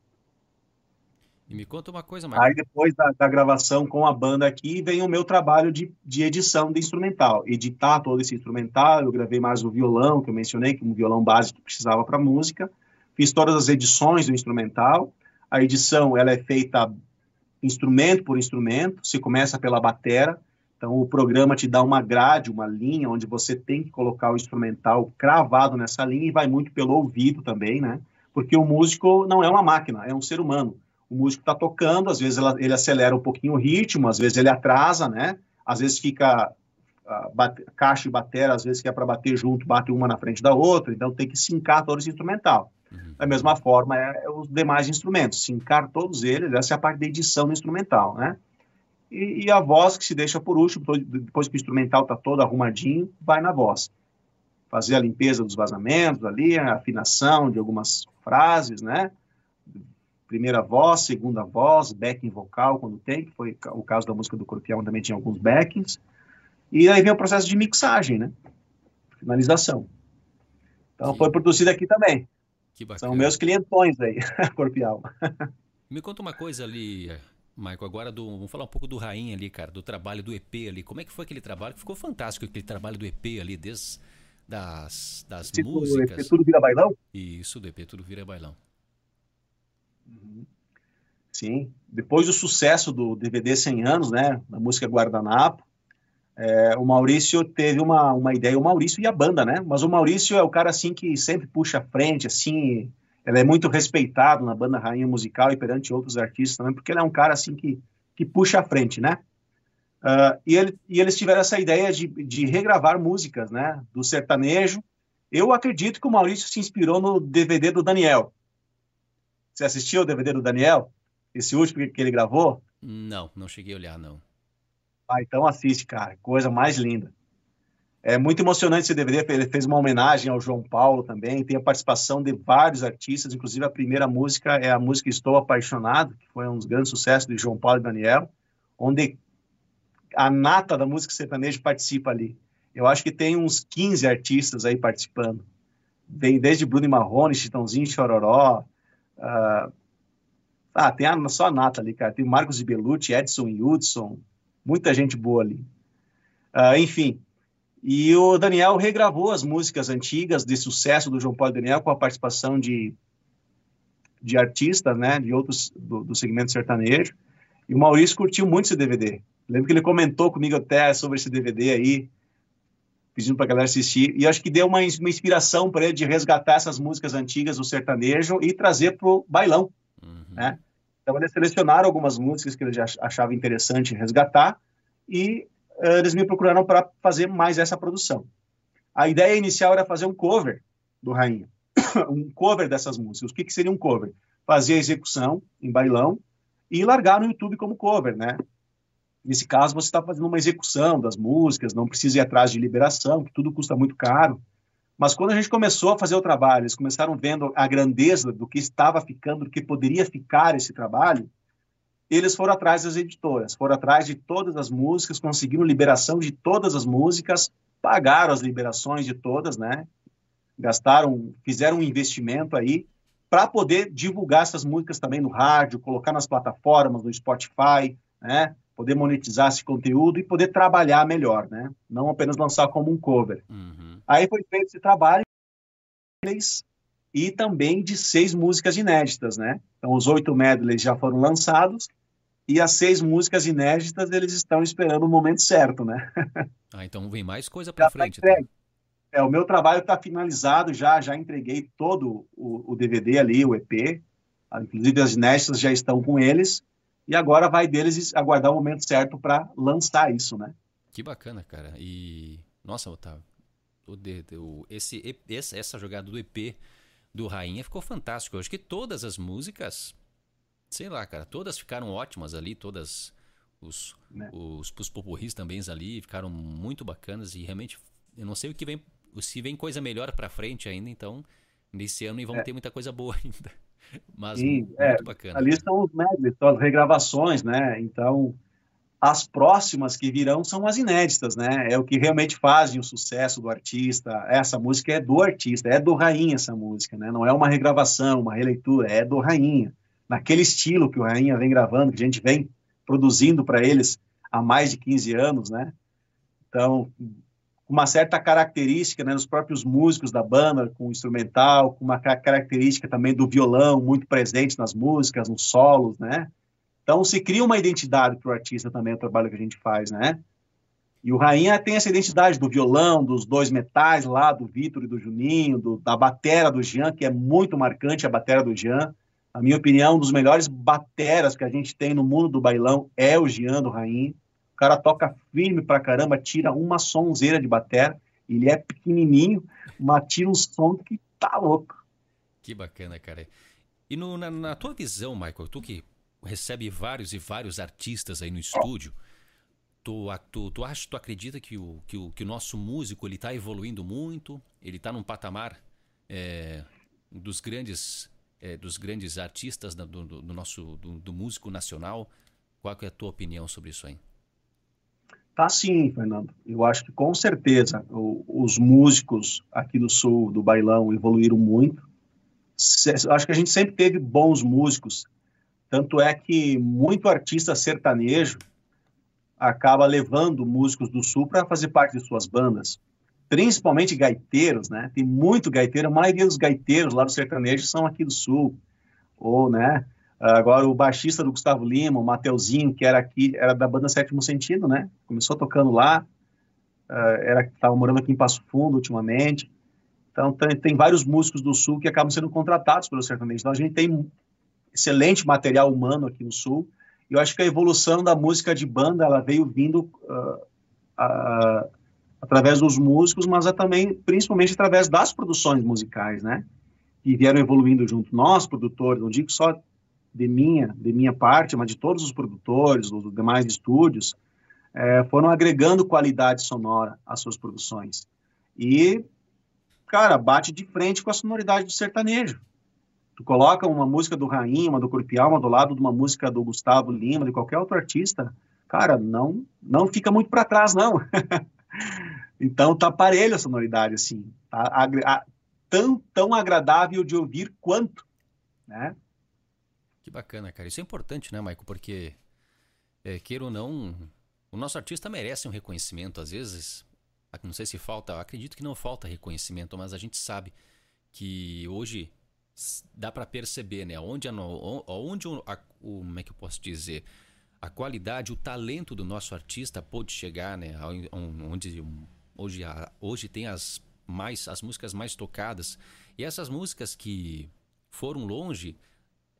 E me conta uma coisa, Marcos. Aí depois da, da, gravação com a banda aqui, vem o meu trabalho de, de edição de instrumental. Editar todo esse instrumental, eu gravei mais o violão, que eu mencionei, que é um violão básico que precisava para música. Fiz todas as edições do instrumental. A edição, ela é feita instrumento por instrumento. Você começa pela batera. Então, o programa te dá uma grade, uma linha, onde você tem que colocar o instrumental cravado nessa linha e vai muito pelo ouvido também, né? Porque o músico não é uma máquina, é um ser humano o músico está tocando, às vezes ela, ele acelera um pouquinho o ritmo, às vezes ele atrasa, né? Às vezes fica uh, bate, caixa e bateria, às vezes que é para bater junto, bate uma na frente da outra, então tem que sincar todo esse instrumental. Uhum. Da mesma forma, é, é, os demais instrumentos, sincar todos eles, essa é a parte da edição do instrumental, né? E, e a voz que se deixa por último, depois que o instrumental está todo arrumadinho, vai na voz. Fazer a limpeza dos vazamentos ali, a afinação de algumas frases, né? Primeira voz, segunda voz, backing vocal quando tem, que foi o caso da música do Corpião, também tinha alguns backings. E aí vem o processo de mixagem, né? Finalização. Então foi produzido aqui também. São meus clientões aí, Corpial. Me conta uma coisa ali, Michael, agora do, vamos falar um pouco do Rainha ali, cara, do trabalho do EP ali. Como é que foi aquele trabalho? Ficou fantástico aquele trabalho do EP ali, desde das, das músicas. O EP Tudo Vira Bailão? Isso, do EP Tudo Vira Bailão. Sim, depois do sucesso do DVD 100 anos, né, da música Guardanapo, é, o Maurício teve uma, uma ideia, o Maurício e a banda, né, mas o Maurício é o cara, assim, que sempre puxa a frente, assim, ela é muito respeitado na banda Rainha Musical e perante outros artistas também, porque ele é um cara assim que, que puxa a frente, né? Uh, e, ele, e, eles tiveram essa ideia de, de, regravar músicas, né, do sertanejo. Eu acredito que o Maurício se inspirou no DVD do Daniel. Você assistiu o DVD do Daniel? Esse último que ele gravou? Não, não cheguei a olhar, não. Ah, então assiste, cara. Coisa mais linda. É muito emocionante esse DVD. Ele fez uma homenagem ao João Paulo também. Tem a participação de vários artistas, inclusive a primeira música é a música Estou Apaixonado, que foi um dos grandes sucessos de João Paulo e Daniel, onde a nata da música sertaneja participa ali. Eu acho que tem uns 15 artistas aí participando. Vem desde Bruno Marrone, Chitãozinho, Chororó. Uh... Ah, tem a, só a nata ali, cara. Tem Marcos Belucci, Edson Hudson, muita gente boa ali. Uh, enfim, e o Daniel regravou as músicas antigas de sucesso do João Paulo Daniel com a participação de, de artistas, né, de outros do, do segmento sertanejo. E o Maurício curtiu muito esse DVD. Lembro que ele comentou comigo até sobre esse DVD aí, pedindo para a galera assistir. E acho que deu uma, uma inspiração para ele de resgatar essas músicas antigas do sertanejo e trazer para o bailão. Uhum. Né? Então, eles selecionaram algumas músicas que ele já achava interessante resgatar e uh, eles me procuraram para fazer mais essa produção. A ideia inicial era fazer um cover do Rainha, um cover dessas músicas. O que, que seria um cover? Fazer a execução em bailão e largar no YouTube como cover, né? Nesse caso, você está fazendo uma execução das músicas, não precisa ir atrás de liberação, que tudo custa muito caro. Mas quando a gente começou a fazer o trabalho, eles começaram vendo a grandeza do que estava ficando, do que poderia ficar esse trabalho, eles foram atrás das editoras, foram atrás de todas as músicas, conseguiram liberação de todas as músicas, pagaram as liberações de todas, né? Gastaram, fizeram um investimento aí para poder divulgar essas músicas também no rádio, colocar nas plataformas, no Spotify, né? Poder monetizar esse conteúdo e poder trabalhar melhor, né? Não apenas lançar como um cover. Uhum. Aí foi feito esse trabalho e também de seis músicas inéditas, né? Então, os oito medleys já foram lançados e as seis músicas inéditas eles estão esperando o momento certo, né? ah, então vem mais coisa para tá frente. Tá é, o meu trabalho está finalizado já, já entreguei todo o, o, DVD ali, o EP, inclusive as inéditas já estão com eles, e agora vai deles aguardar o momento certo para lançar isso, né? Que bacana, cara. E, nossa, Otávio, o, o, esse, esse, essa jogada do EP do Rainha ficou fantástico. Eu acho que todas as músicas sei lá, cara, todas ficaram ótimas ali, todas os, né? os, os popurris também ali ficaram muito bacanas e realmente eu não sei o que vem, se vem coisa melhor para frente ainda, então nesse ano e vamos é. ter muita coisa boa ainda. Mas Sim, é, bacana. Ali estão os medleys, são as regravações, né? Então, as próximas que virão são as inéditas, né? É o que realmente fazem o sucesso do artista. Essa música é do artista, é do Rainha essa música, né? Não é uma regravação, uma releitura, é do Rainha naquele estilo que o Rainha vem gravando, que a gente vem produzindo para eles há mais de 15 anos, né? Então, uma certa característica né, nos próprios músicos da banda, com o instrumental, com uma característica também do violão muito presente nas músicas, nos solos, né? Então, se cria uma identidade para o artista também, o trabalho que a gente faz, né? E o Rainha tem essa identidade do violão, dos dois metais lá, do Vitor e do Juninho, do, da batera do Jean, que é muito marcante a batera do Jean na minha opinião, um dos melhores bateras que a gente tem no mundo do bailão é o Gian do Rainha. Cara toca firme pra caramba, tira uma sonzeira de batera. Ele é pequenininho, mas tira um som que tá louco. Que bacana, cara. E no, na, na, tua visão, Michael, tu que recebe vários e vários artistas aí no estúdio, tu, tu, tu, acha, tu acredita que o, que o, que o nosso músico ele tá evoluindo muito? Ele tá num patamar é, dos grandes é, dos grandes artistas do, do, do nosso do, do, músico nacional. Qual é a tua opinião sobre isso aí? Tá sim, Fernando. Eu acho que com certeza o, os músicos aqui do sul do bailão evoluíram muito. Eu acho que a gente sempre teve bons músicos. Tanto é que muito artista sertanejo acaba levando músicos do sul para fazer parte de suas bandas principalmente gaiteiros, né? Tem muito gaiteiro, a maioria dos gaiteiros lá do sertanejo são aqui do sul, ou, né? Agora o baixista do Gustavo Lima, o Mateuzinho, que era aqui, era da banda Sétimo Sentido, né? Começou tocando lá, uh, era estava morando aqui em Passo Fundo ultimamente. Então, tem, tem, vários músicos do Sul que acabam sendo contratados pelo sertanejo. Então, a gente tem excelente material humano aqui no Sul. E eu acho que a evolução da música de banda, ela veio vindo uh, uh, através dos músicos, mas é também, principalmente, através das produções musicais, né? Que vieram evoluindo junto. Nós, produtores, não digo só de minha, de minha parte, mas de todos os produtores, dos demais estúdios, é, foram agregando qualidade sonora às suas produções. E, cara, bate de frente com a sonoridade do sertanejo. Tu coloca uma música do Rainha, uma do Corpo Alma, do lado de uma música do Gustavo Lima, de qualquer outro artista, cara, não não fica muito para trás, não. então tá parelho a sonoridade, assim. Tá, a, tão, tão agradável de ouvir quanto, né? Que bacana, cara. Isso é importante, né, Maico? Porque, é, queira ou não, o nosso artista merece um reconhecimento. Às vezes, não sei se falta, acredito que não falta reconhecimento, mas a gente sabe que hoje dá para perceber, né? Onde, a, onde a, o, como é que eu posso dizer? A qualidade, o talento do nosso artista pode chegar, né? Onde hoje, hoje tem as mais as músicas mais tocadas e essas músicas que foram longe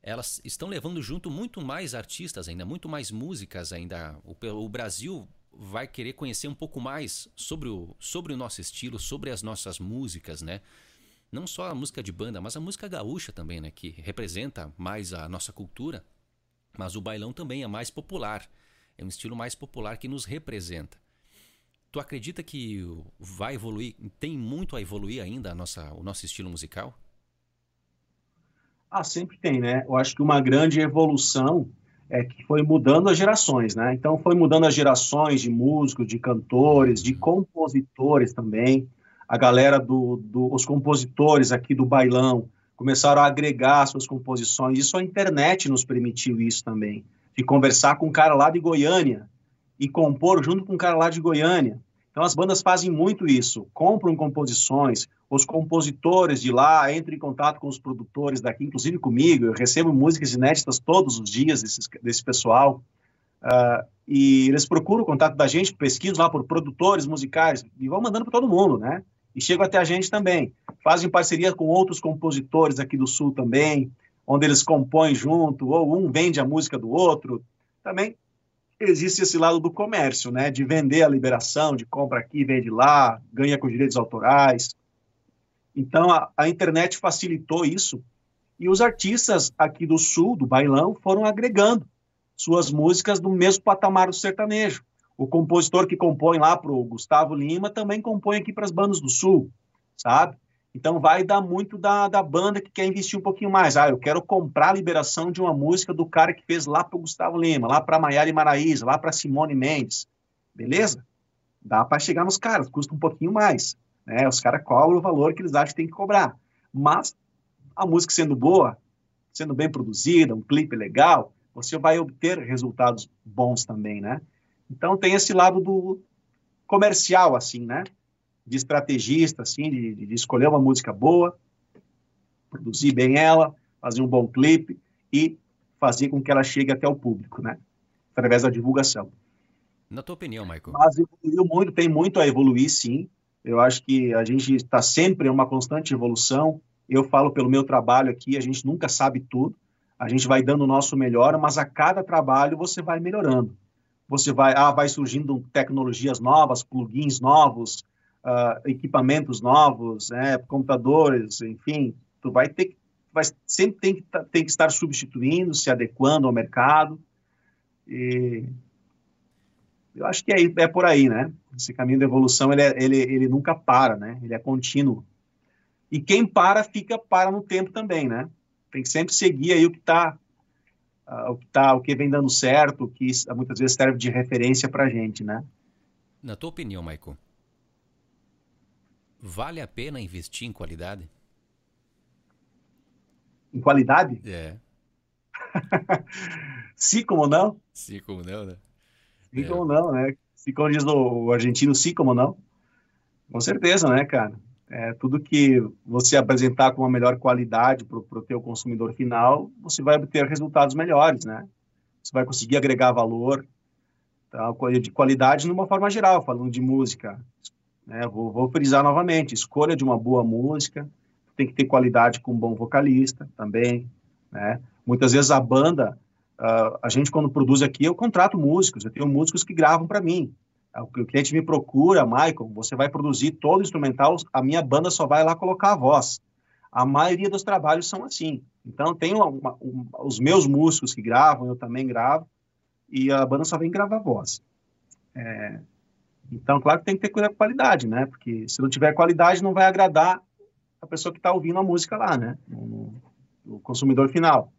elas estão levando junto muito mais artistas ainda, muito mais músicas ainda. O, o, Brasil vai querer conhecer um pouco mais sobre o, sobre o nosso estilo, sobre as nossas músicas, né? Não só a música de banda, mas a música gaúcha também, né? Que representa mais a nossa cultura. Mas o bailão também é mais popular. É um estilo mais popular que nos representa. Tu acredita que vai evoluir, tem muito a evoluir ainda a nossa, o nosso estilo musical? Ah, sempre tem, né? Eu acho que uma grande evolução é que foi mudando as gerações, né? Então foi mudando as gerações de músicos, de cantores, de compositores também. A galera do, do os compositores aqui do bailão começaram a agregar suas composições. Isso a internet nos permitiu isso também, de conversar com um cara lá de Goiânia e compor junto com um cara lá de Goiânia. Então as bandas fazem muito isso, compram composições, os compositores de lá entram em contato com os produtores daqui, inclusive comigo, eu recebo músicas inéditas todos os dias desse, desse pessoal, uh, e eles procuram o contato da gente, pesquisam lá por produtores musicais, e vão mandando para todo mundo, né? E chegam até a gente também. Fazem parceria com outros compositores aqui do Sul também, onde eles compõem junto, ou um vende a música do outro. Também existe esse lado do comércio, né? De vender a liberação, de compra aqui, vende lá, ganha com direitos autorais. Então, a, a, internet facilitou isso e os artistas aqui do sul, do bailão, foram agregando suas músicas do mesmo patamar do sertanejo. O compositor que compõe lá para o Gustavo Lima também compõe aqui para as bandas do sul, sabe? Então vai dar muito da, da banda que quer investir um pouquinho mais. Ah, eu quero comprar a liberação de uma música do cara que fez lá para o Gustavo Lima, lá para Maiara e Maraíza, lá para Simone Mendes. Beleza? Dá para chegar nos caras, custa um pouquinho mais. Né? Os caras cobram o valor que eles acham que tem que cobrar. Mas a música sendo boa, sendo bem produzida, um clipe legal, você vai obter resultados bons também, né? Então tem esse lado do comercial, assim, né? De estrategista, assim, de, de escolher uma música boa, produzir bem ela, fazer um bom clipe e fazer com que ela chegue até o público, né? Através da divulgação. Na tua opinião, Michael? Mas evoluiu muito, tem muito a evoluir, sim. Eu acho que a gente está sempre em uma constante evolução. Eu falo pelo meu trabalho aqui, a gente nunca sabe tudo. A gente vai dando o nosso melhor, mas a cada trabalho você vai melhorando. Você vai, ah, vai surgindo tecnologias novas, plugins novos, uh, equipamentos novos, né, computadores, enfim. Tu vai ter, vai sempre tem que, tem que estar substituindo, se adequando ao mercado. E eu acho que é, é por aí, né? Esse caminho da evolução, ele, é, ele, ele nunca para, né? Ele é contínuo. E quem para, fica para no tempo também, né? Tem que sempre seguir aí o que está uh, o que tá, o que vem dando certo, o que muitas vezes serve de referência para a gente, né? Na tua opinião, Maicon, vale a pena investir em qualidade? Em qualidade? É. Sim, como não? Sim, como não, né? Sim, é. como não, né? Se como diz o argentino, sim, como não? Com certeza, né, cara? É, tudo que você apresentar com uma melhor qualidade para o teu consumidor final, você vai obter resultados melhores, né? Você vai conseguir agregar valor, tá? de qualidade numa forma geral, falando de música, né? Vou, vou frisar novamente, escolha de uma boa música, tem que ter qualidade com um bom vocalista também, né? Muitas vezes a banda, uh, a gente quando produz aqui, eu contrato músicos, eu tenho músicos que gravam para mim. O cliente me procura, Michael, você vai produzir todo o instrumental, a minha banda só vai lá colocar a voz. A maioria dos trabalhos são assim. Então, tem uma, uma, um, os meus músicos que gravam, eu também gravo, e a banda só vem gravar voz. É, então, claro que tem que ter qualidade, né? Porque se não tiver qualidade, não vai agradar a pessoa que está ouvindo a música lá, né? O, consumidor final.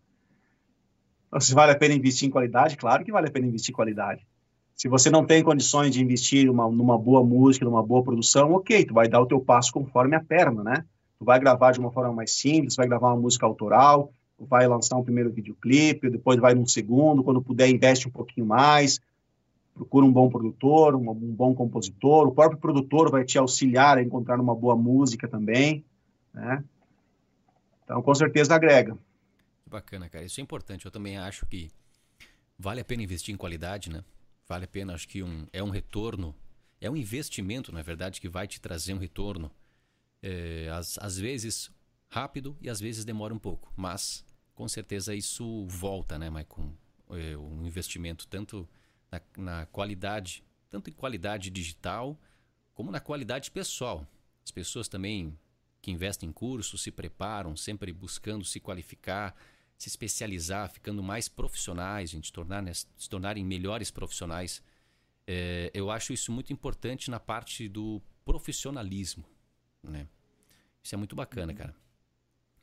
Então, se vale a pena investir em qualidade, claro que vale a pena investir em qualidade. Se você não tem condições de investir uma, numa boa música, numa boa produção, ok, tu vai dar o teu passo conforme a perna, né? Tu vai gravar de uma forma mais simples, vai gravar uma música autoral, vai lançar um primeiro videoclipe, depois vai num segundo, quando puder investe um pouquinho mais, procura um bom produtor, um, um, bom compositor, o próprio produtor vai te auxiliar a encontrar uma boa música também, né? Então, com certeza agrega. Bacana, cara. Isso é importante. Eu também acho que vale a pena investir em qualidade, né? Vale a pena, acho que um, é um retorno, é um investimento, na verdade, que vai te trazer um retorno. É, às, às vezes rápido e às vezes demora um pouco, mas com certeza isso volta, né, Maicon? É, um investimento tanto na, na qualidade, tanto em qualidade digital, como na qualidade pessoal. As pessoas também que investem em cursos se preparam, sempre buscando se qualificar, se especializar, ficando mais profissionais, gente tornar, né, se tornarem melhores profissionais. É, eu acho isso muito importante na parte do profissionalismo, né? Isso é muito bacana, cara.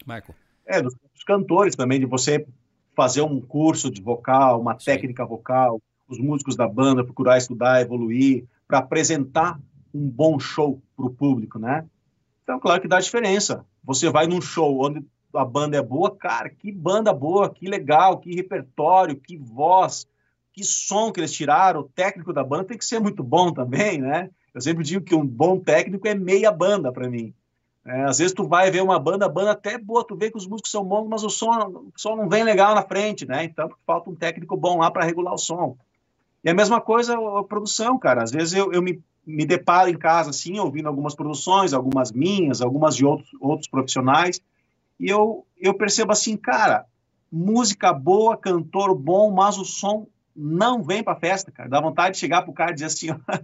Marco. É, dos, dos cantores também, de você fazer um curso de vocal, uma Sim. técnica vocal, os músicos da banda procurar estudar, evoluir, para apresentar um bom show para o público, né? Então, claro que dá diferença. Você vai num show onde a banda é boa, cara, que banda boa, que legal, que repertório, que voz, que som que eles tiraram. O técnico da banda tem que ser muito bom também, né? Eu sempre digo que um bom técnico é meia banda para mim. É, às vezes tu vai ver uma banda, a banda até é boa, tu vê que os músicos são bons, mas o som, o som não vem legal na frente, né? Então falta um técnico bom lá para regular o som. E a mesma coisa a produção, cara. Às vezes eu, eu me, me deparo em casa, assim, ouvindo algumas produções, algumas minhas, algumas de outros, outros profissionais, e eu, eu percebo assim, cara, música boa, cantor bom, mas o som não vem para festa, cara. Dá vontade de chegar pro cara e dizer assim, ó,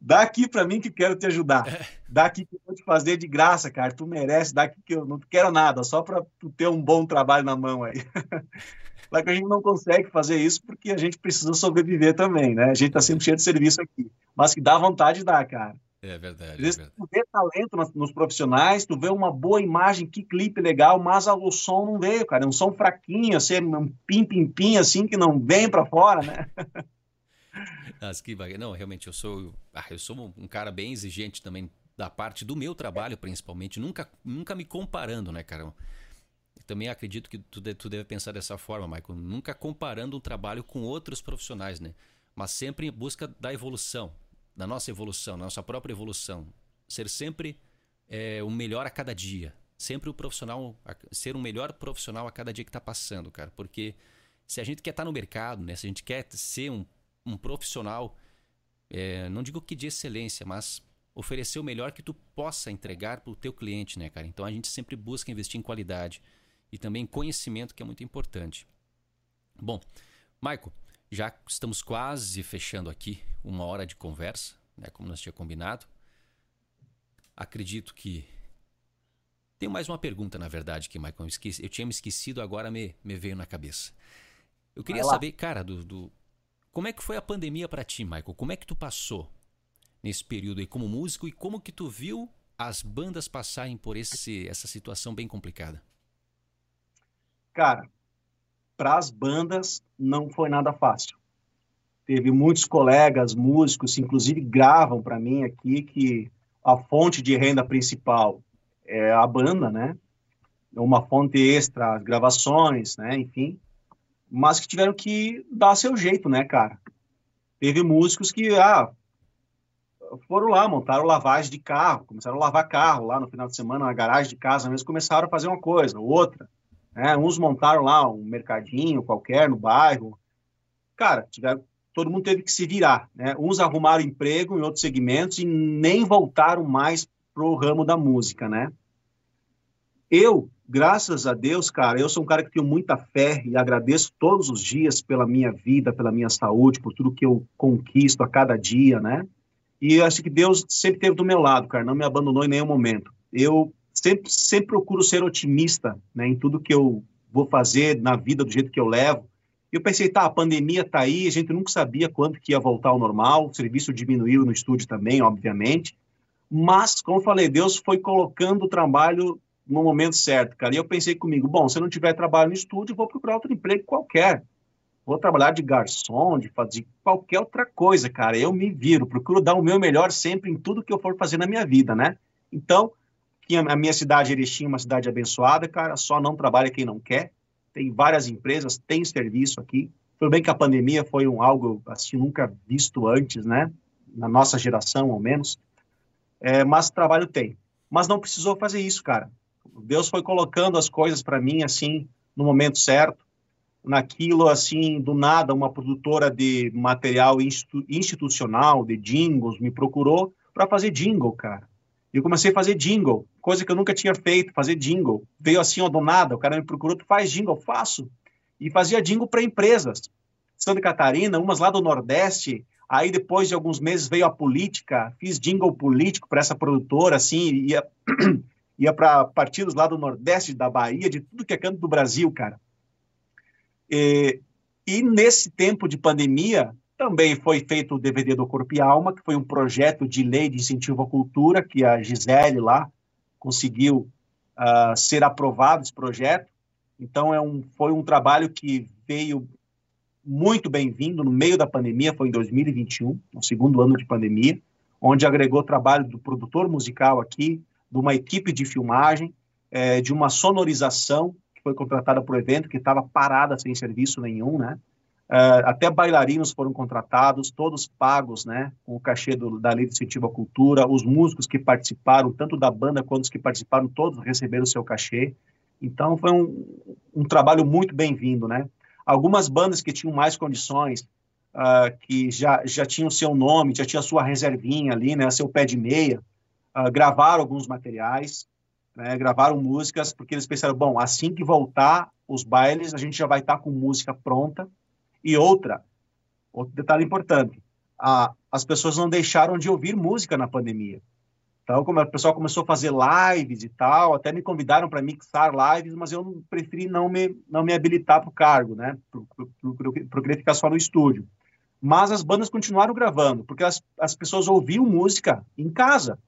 dá aqui para mim que quero te ajudar. É. Dá aqui que eu vou te fazer de graça, cara. Tu merece, dá aqui que eu não quero nada, só para tu ter um bom trabalho na mão aí. Claro que a gente não consegue fazer isso porque a gente precisa sobreviver também, né? A gente está sempre cheio de serviço aqui. Mas que dá vontade de dar, cara. É verdade. Às vezes é verdade. tu vê talento nos, nos, profissionais, tu vê uma boa imagem, que clipe legal, mas o som não veio, cara. É um som fraquinho, assim, um pim-pim-pim, assim, que não vem para fora, né? As que Não, realmente, eu sou, ah, eu sou um cara bem exigente também da parte do meu trabalho, principalmente. Nunca, nunca me comparando, né, cara? Também acredito que tu deve, tu deve pensar dessa forma, Michael. Nunca comparando um trabalho com outros profissionais, né? Mas sempre em busca da evolução, da nossa evolução, da nossa própria evolução. Ser sempre é, o melhor a cada dia. Sempre o profissional, ser um melhor profissional a cada dia que está passando, cara. Porque se a gente quer estar tá no mercado, né? Se a gente quer ser um, um profissional, é, não digo que de excelência, mas oferecer o melhor que tu possa entregar para o teu cliente, né, cara? Então a gente sempre busca investir em qualidade e também conhecimento, que é muito importante. Bom, Maico, já estamos quase fechando aqui uma hora de conversa, né, como nós tínhamos combinado. Acredito que. Tenho mais uma pergunta, na verdade, que, Michael, eu, esqueci, eu tinha me esquecido, agora me, me veio na cabeça. Eu queria saber, cara, do, do, como é que foi a pandemia para ti, Michael? Como é que tu passou nesse período aí como músico e como que tu viu as bandas passarem por esse, essa situação bem complicada? Cara, para as bandas não foi nada fácil. Teve muitos colegas músicos, inclusive gravam para mim aqui que a fonte de renda principal é a banda, né? Uma fonte extra, as gravações, né? Enfim, mas que tiveram que dar seu jeito, né, cara? Teve músicos que ah, foram lá, montaram lavagem de carro, começaram a lavar carro lá no final de semana na garagem de casa mesmo, começaram a fazer uma coisa, outra. Né? Uns montaram lá um mercadinho qualquer no bairro. Cara, tiveram, todo mundo teve que se virar, né? Uns arrumaram emprego em outros segmentos e nem voltaram mais pro ramo da música, né? Eu, graças a Deus, cara, eu sou um cara que tenho muita fé e agradeço todos os dias pela minha vida, pela minha saúde, por tudo que eu conquisto a cada dia, né? E acho que Deus sempre esteve do meu lado, cara, não me abandonou em nenhum momento. Eu sempre, sempre procuro ser otimista, né, em tudo que eu vou fazer na vida, do jeito que eu levo. Eu pensei, tá, a pandemia tá aí, a gente nunca sabia quando que ia voltar ao normal, o serviço diminuiu no estúdio também, obviamente. Mas, como falei, Deus foi colocando o trabalho no momento certo, cara. E eu pensei comigo, bom, se eu não tiver trabalho no estúdio, vou procurar outro emprego qualquer. Vou trabalhar de garçom, de fazer qualquer outra coisa, cara. Eu me viro, procuro dar o meu melhor sempre em tudo que eu for fazer na minha vida, né? Então, a minha cidade, Erechim, é uma cidade abençoada, cara, só não trabalha quem não quer. Tem várias empresas, tem serviço aqui. Tudo bem que a pandemia foi um algo assim nunca visto antes, né? Na nossa geração, ao menos. É, mas trabalho tem. Mas não precisou fazer isso, cara. Deus foi colocando as coisas para mim assim no momento certo. Naquilo assim, do nada, uma produtora de material institu institucional, de jingles, me procurou para fazer jingle, cara. E eu comecei a fazer jingle, coisa que eu nunca tinha feito, fazer jingle. Veio assim, ó, do nada, o cara me procurou, tu faz jingle? Faço. E fazia jingle para empresas. Santa Catarina, umas lá do Nordeste, aí depois de alguns meses veio a política, fiz jingle político para essa produtora, assim, ia, ia para partidos lá do Nordeste, da Bahia, de tudo que é canto do Brasil, cara. E, e nesse tempo de pandemia, também foi feito o DVD do Corpo e Alma, que foi um projeto de lei de incentivo à cultura, que a Gisele lá conseguiu uh, ser aprovado esse projeto. Então, é um, foi um trabalho que veio muito bem-vindo no meio da pandemia, foi em 2021, no segundo ano de pandemia, onde agregou trabalho do produtor musical aqui, de uma equipe de filmagem, é, de uma sonorização que foi contratada para o evento, que estava parada sem serviço nenhum, né? Uh, até bailarinos foram contratados, todos pagos, né, com o cachê do, da Lei de Incentivo à Cultura. Os músicos que participaram, tanto da banda quanto os que participaram, todos receberam seu cachê. Então, foi um, um trabalho muito bem-vindo, né? Algumas bandas que tinham mais condições, uh, que já, já tinham seu nome, já tinha sua reservinha ali, né, seu pé de meia, uh, gravaram alguns materiais, né, gravaram músicas, porque eles pensaram, bom, assim que voltar os bailes, a gente já vai estar com música pronta, e outra, outro detalhe importante, a, as pessoas não deixaram de ouvir música na pandemia. Então, como o pessoal começou a fazer lives e tal, até me convidaram para mixar lives, mas eu preferi não me, não me habilitar para o cargo, né? Procurei ficar só no estúdio. Mas as bandas continuaram gravando, porque as, as pessoas ouviam música em casa,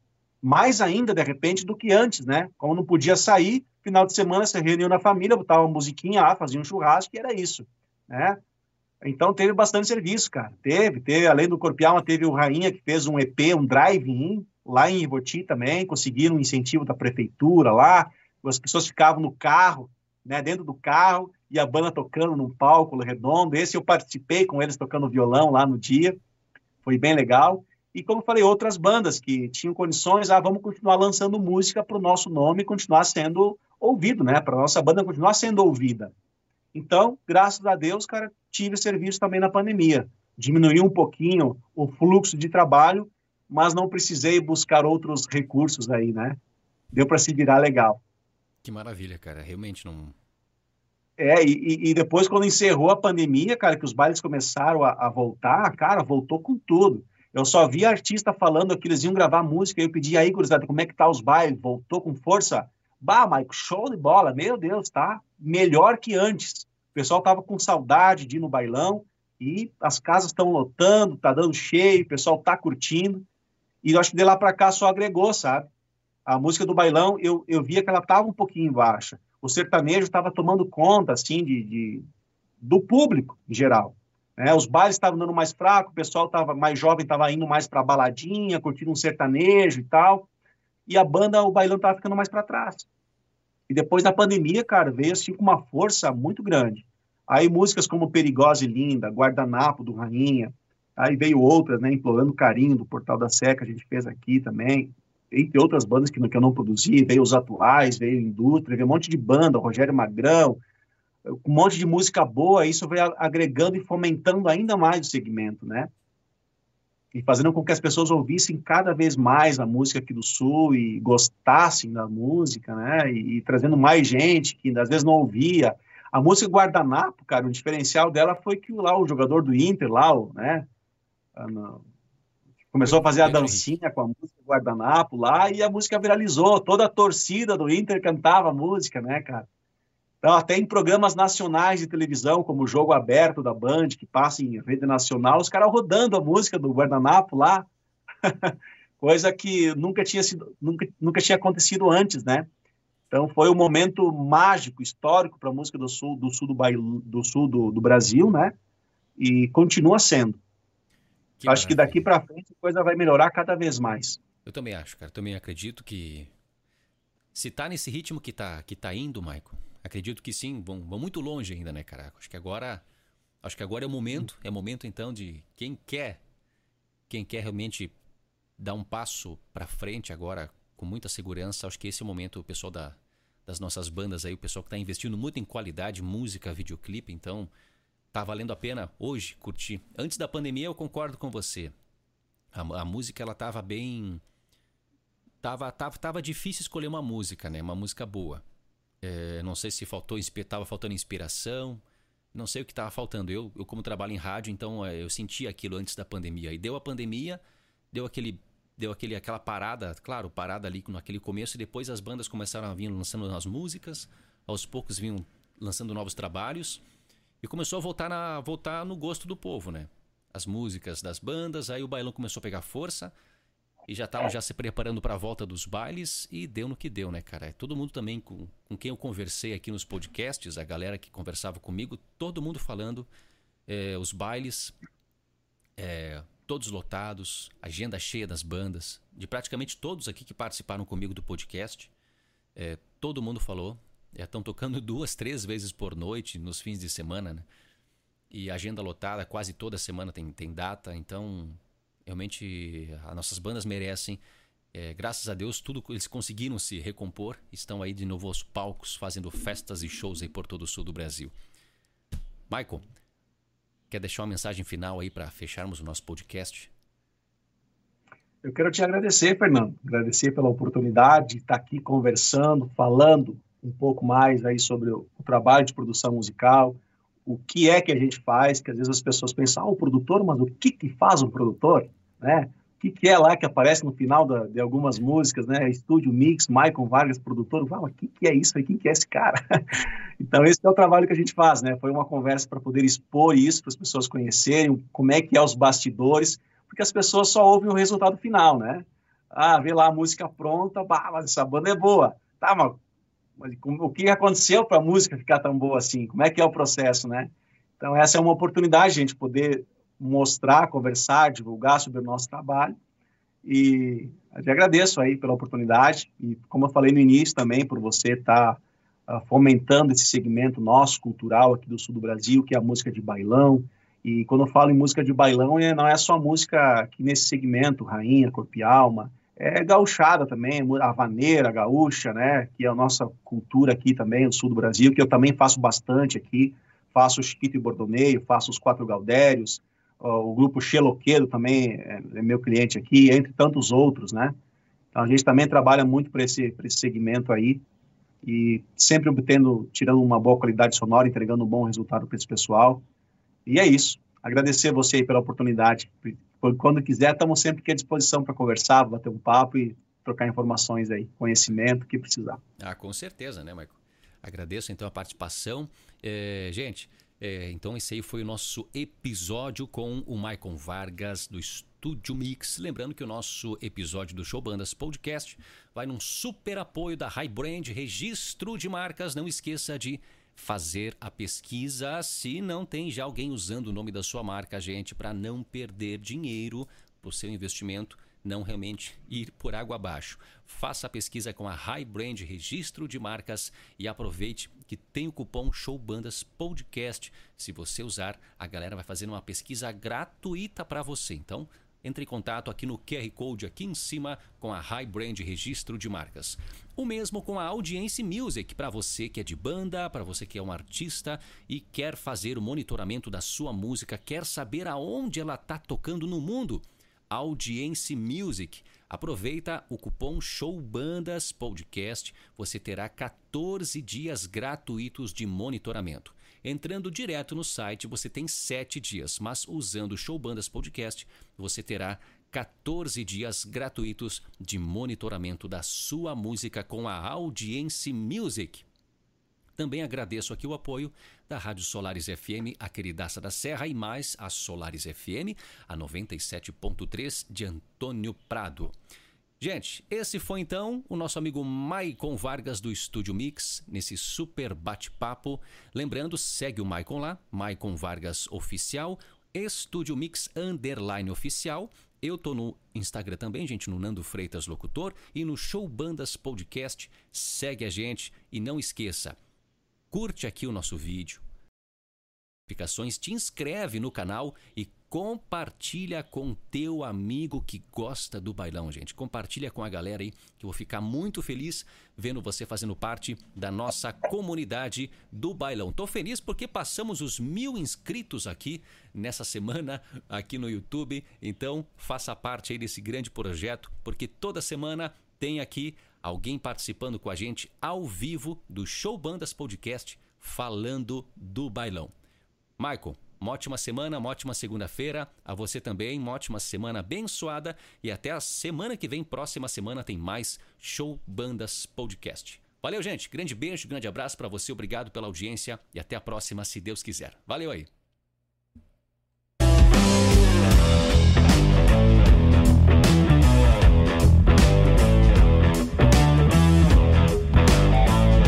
mais ainda, de repente, do que antes, né? Como não podia sair, final de semana se reuniam na família, botava uma musiquinha fazia um churrasco e era isso, né? Então teve bastante serviço, cara. Teve, teve, além do Corpialma, teve o Rainha que fez um EP, um drive-in, lá em Ivoti também, conseguiram um incentivo da prefeitura lá, as pessoas ficavam no carro, né, dentro do carro, e a banda tocando num palco redondo. Esse eu participei com eles tocando violão lá no dia, foi bem legal. E como falei, outras bandas que tinham condições, ah, vamos continuar lançando música para o nosso nome continuar sendo ouvido, né, para nossa banda continuar sendo ouvida. Então, graças a Deus, cara, tive serviço também na pandemia. Diminuiu um pouquinho o fluxo de trabalho, mas não precisei buscar outros recursos aí, né? Deu para se virar legal. Que maravilha, cara. Realmente não. É, e, e, depois, quando encerrou a pandemia, cara, que os bailes começaram a, a, voltar, cara, voltou com tudo. Eu só vi artista falando que eles iam gravar música, eu pedi aí, gurizada, como é que tá os bailes? Voltou com força? Bah, Maico, show de bola, meu Deus, tá melhor que antes. Pessoal tava com saudade de ir no bailão e as casas estão lotando, tá dando cheio, o pessoal tá curtindo. E eu acho que de lá para cá só agregou, sabe? A música do bailão, eu, eu via que ela tava um pouquinho baixa. O sertanejo estava tomando conta, assim, de, de, do público em geral. Né? Os bailes estavam dando mais fraco, o pessoal tava mais jovem estava indo mais para baladinha, curtindo um sertanejo e tal e a banda, o bailão tava ficando mais para trás. E depois da pandemia, cara, veio assim com uma força muito grande. Aí músicas como Perigosa e Linda, Guardanapo do Rainha, aí veio outras, né, Implorando Carinho do Portal da Seca, a gente fez aqui também, entre outras bandas que, que eu não produzi, veio os atuais, veio Indústria, veio um monte de banda, Rogério Magrão, um monte de música boa, isso veio agregando e fomentando ainda mais o segmento, né? E fazendo com que as pessoas ouvissem cada vez mais a música aqui do Sul e gostassem da música, né? E, e trazendo mais gente que às vezes não ouvia. A música Guardanapo, cara, o diferencial dela foi que lá o jogador do Inter, lá, né? Começou a fazer a dancinha com a música Guardanapo lá e a música viralizou. Toda a torcida do Inter cantava a música, né, cara? Então, até em programas nacionais de televisão, como o Jogo Aberto da Band, que passa em rede nacional, os caras rodando a música do Guardanapo lá. Coisa que nunca tinha, sido, nunca, nunca tinha acontecido antes, né? Então, foi um momento mágico, histórico para a música do sul do sul do, do, sul do, do Brasil, né? E continua sendo. Que acho maravilha. que daqui para frente a coisa vai melhorar cada vez mais. Eu também acho, cara. Também acredito que se tá nesse ritmo que tá, que tá indo, Maico, acredito que sim, vão, vão muito longe ainda, né, cara? Acho que agora acho que agora é o momento, é o momento então de quem quer quem quer realmente dar um passo para frente agora com muita segurança, acho que esse é o momento, o pessoal da, das nossas bandas aí, o pessoal que está investindo muito em qualidade, música, videoclipe, então tá valendo a pena hoje curtir. Antes da pandemia, eu concordo com você. A, a música ela tava bem tava, tava tava difícil escolher uma música, né? Uma música boa. É, não sei se faltou tava faltando inspiração, não sei o que estava faltando. Eu, eu como trabalho em rádio, então é, eu senti aquilo antes da pandemia. E deu a pandemia, deu aquele deu aquele aquela parada, claro, parada ali naquele começo e depois as bandas começaram a vir lançando as músicas, aos poucos vinham lançando novos trabalhos. E começou a voltar, na, voltar no gosto do povo, né? As músicas das bandas, aí o bailão começou a pegar força e já estavam já se preparando para a volta dos bailes e deu no que deu, né, cara? Todo mundo também com, com quem eu conversei aqui nos podcasts, a galera que conversava comigo, todo mundo falando é, os bailes é, todos lotados, agenda cheia das bandas, de praticamente todos aqui que participaram comigo do podcast, é, todo mundo falou Estão tocando duas, três vezes por noite nos fins de semana, né? E agenda lotada, quase toda semana tem, tem data. Então, realmente, as nossas bandas merecem. É, graças a Deus, tudo eles conseguiram se recompor. Estão aí de novo aos palcos, fazendo festas e shows aí por todo o sul do Brasil. Michael, quer deixar uma mensagem final aí para fecharmos o nosso podcast? Eu quero te agradecer, Fernando. Agradecer pela oportunidade de estar aqui conversando, falando um pouco mais aí sobre o, o, trabalho de produção musical, o que é que a gente faz, que às vezes as pessoas pensam, ah, o produtor, mas o que que faz um produtor, né? O que, que é lá que aparece no final da, de algumas músicas, né? Estúdio Mix, Michael Vargas, produtor, fala, o que, que é isso aí? Quem que é esse cara? então, esse é o trabalho que a gente faz, né? Foi uma conversa para poder expor isso, para as pessoas conhecerem como é que é os bastidores, porque as pessoas só ouvem o resultado final, né? Ah, vê lá a música pronta, bah, mas essa banda é boa. Tá, mas o que aconteceu para a música ficar tão boa assim? Como é que é o processo, né? Então, essa é uma oportunidade, gente poder mostrar, conversar, divulgar sobre o nosso trabalho. E eu agradeço aí pela oportunidade e, como eu falei no início também, por você estar tá, uh, fomentando esse segmento nosso, cultural aqui do sul do Brasil, que é a música de bailão. E quando eu falo em música de bailão, é, não é só música aqui nesse segmento, rainha, corpo e alma, é gauchada também, a vaneira, gaúcha, né, que é a nossa cultura aqui também, no sul do Brasil, que eu também faço bastante aqui, faço o Chiquito e Bordoneio, faço os Quatro Gaudérios, o grupo Xeloqueiro também é, é, meu cliente aqui, entre tantos outros, né, então a gente também trabalha muito para esse, esse segmento aí, e sempre obtendo, tirando uma boa qualidade sonora, entregando um bom resultado para esse pessoal, e é isso, agradecer você pela oportunidade, quando quiser, estamos sempre aqui à disposição para conversar, bater um papo e trocar informações aí, conhecimento que precisar. Ah, com certeza, né, Michael? Agradeço então a participação. É, gente, é, então esse aí foi o nosso episódio com o Michael Vargas do Estúdio Mix. Lembrando que o nosso episódio do Show Bandas Podcast vai num super apoio da High Brand, registro de marcas. Não esqueça de fazer a pesquisa se não tem já alguém usando o nome da sua marca, gente, para não perder dinheiro para o seu investimento, não realmente ir por água abaixo. Faça a pesquisa com a High Brand Registro de Marcas e aproveite que tem o cupom Showbandas Podcast. Se você usar, a galera vai fazer uma pesquisa gratuita para você. Então, entre em contato aqui no QR Code aqui em cima com a High Brand Registro de Marcas. O mesmo com a Audience Music, para você que é de banda, para você que é um artista e quer fazer o monitoramento da sua música, quer saber aonde ela está tocando no mundo. Audience Music. Aproveita o cupom SHOWBANDAS PODCAST, você terá 14 dias gratuitos de monitoramento. Entrando direto no site, você tem 7 dias, mas usando o Showbandas Podcast, você terá 14 dias gratuitos de monitoramento da sua música com a Audience Music. Também agradeço aqui o apoio da Rádio Solares FM, a queridaça da Serra, e mais a Solares FM, a 97.3 de Antônio Prado. Gente, esse foi então o nosso amigo Maicon Vargas do Estúdio Mix, nesse super bate-papo. Lembrando, segue o Maicon lá, Maicon Vargas Oficial, Estúdio Mix Underline Oficial. Eu tô no Instagram também, gente, no Nando Freitas Locutor e no Show Bandas Podcast. Segue a gente e não esqueça, curte aqui o nosso vídeo, te inscreve no canal e compartilha com teu amigo que gosta do bailão, gente. Compartilha com a galera aí, que eu vou ficar muito feliz vendo você fazendo parte da nossa comunidade do bailão. Tô feliz porque passamos os mil inscritos aqui nessa semana aqui no YouTube. Então faça parte aí desse grande projeto, porque toda semana tem aqui alguém participando com a gente ao vivo do Show Bandas Podcast falando do bailão. Michael, uma ótima semana, uma ótima segunda-feira. A você também, uma ótima semana abençoada. E até a semana que vem, próxima semana, tem mais Show Bandas Podcast. Valeu, gente. Grande beijo, grande abraço para você. Obrigado pela audiência e até a próxima, se Deus quiser. Valeu aí.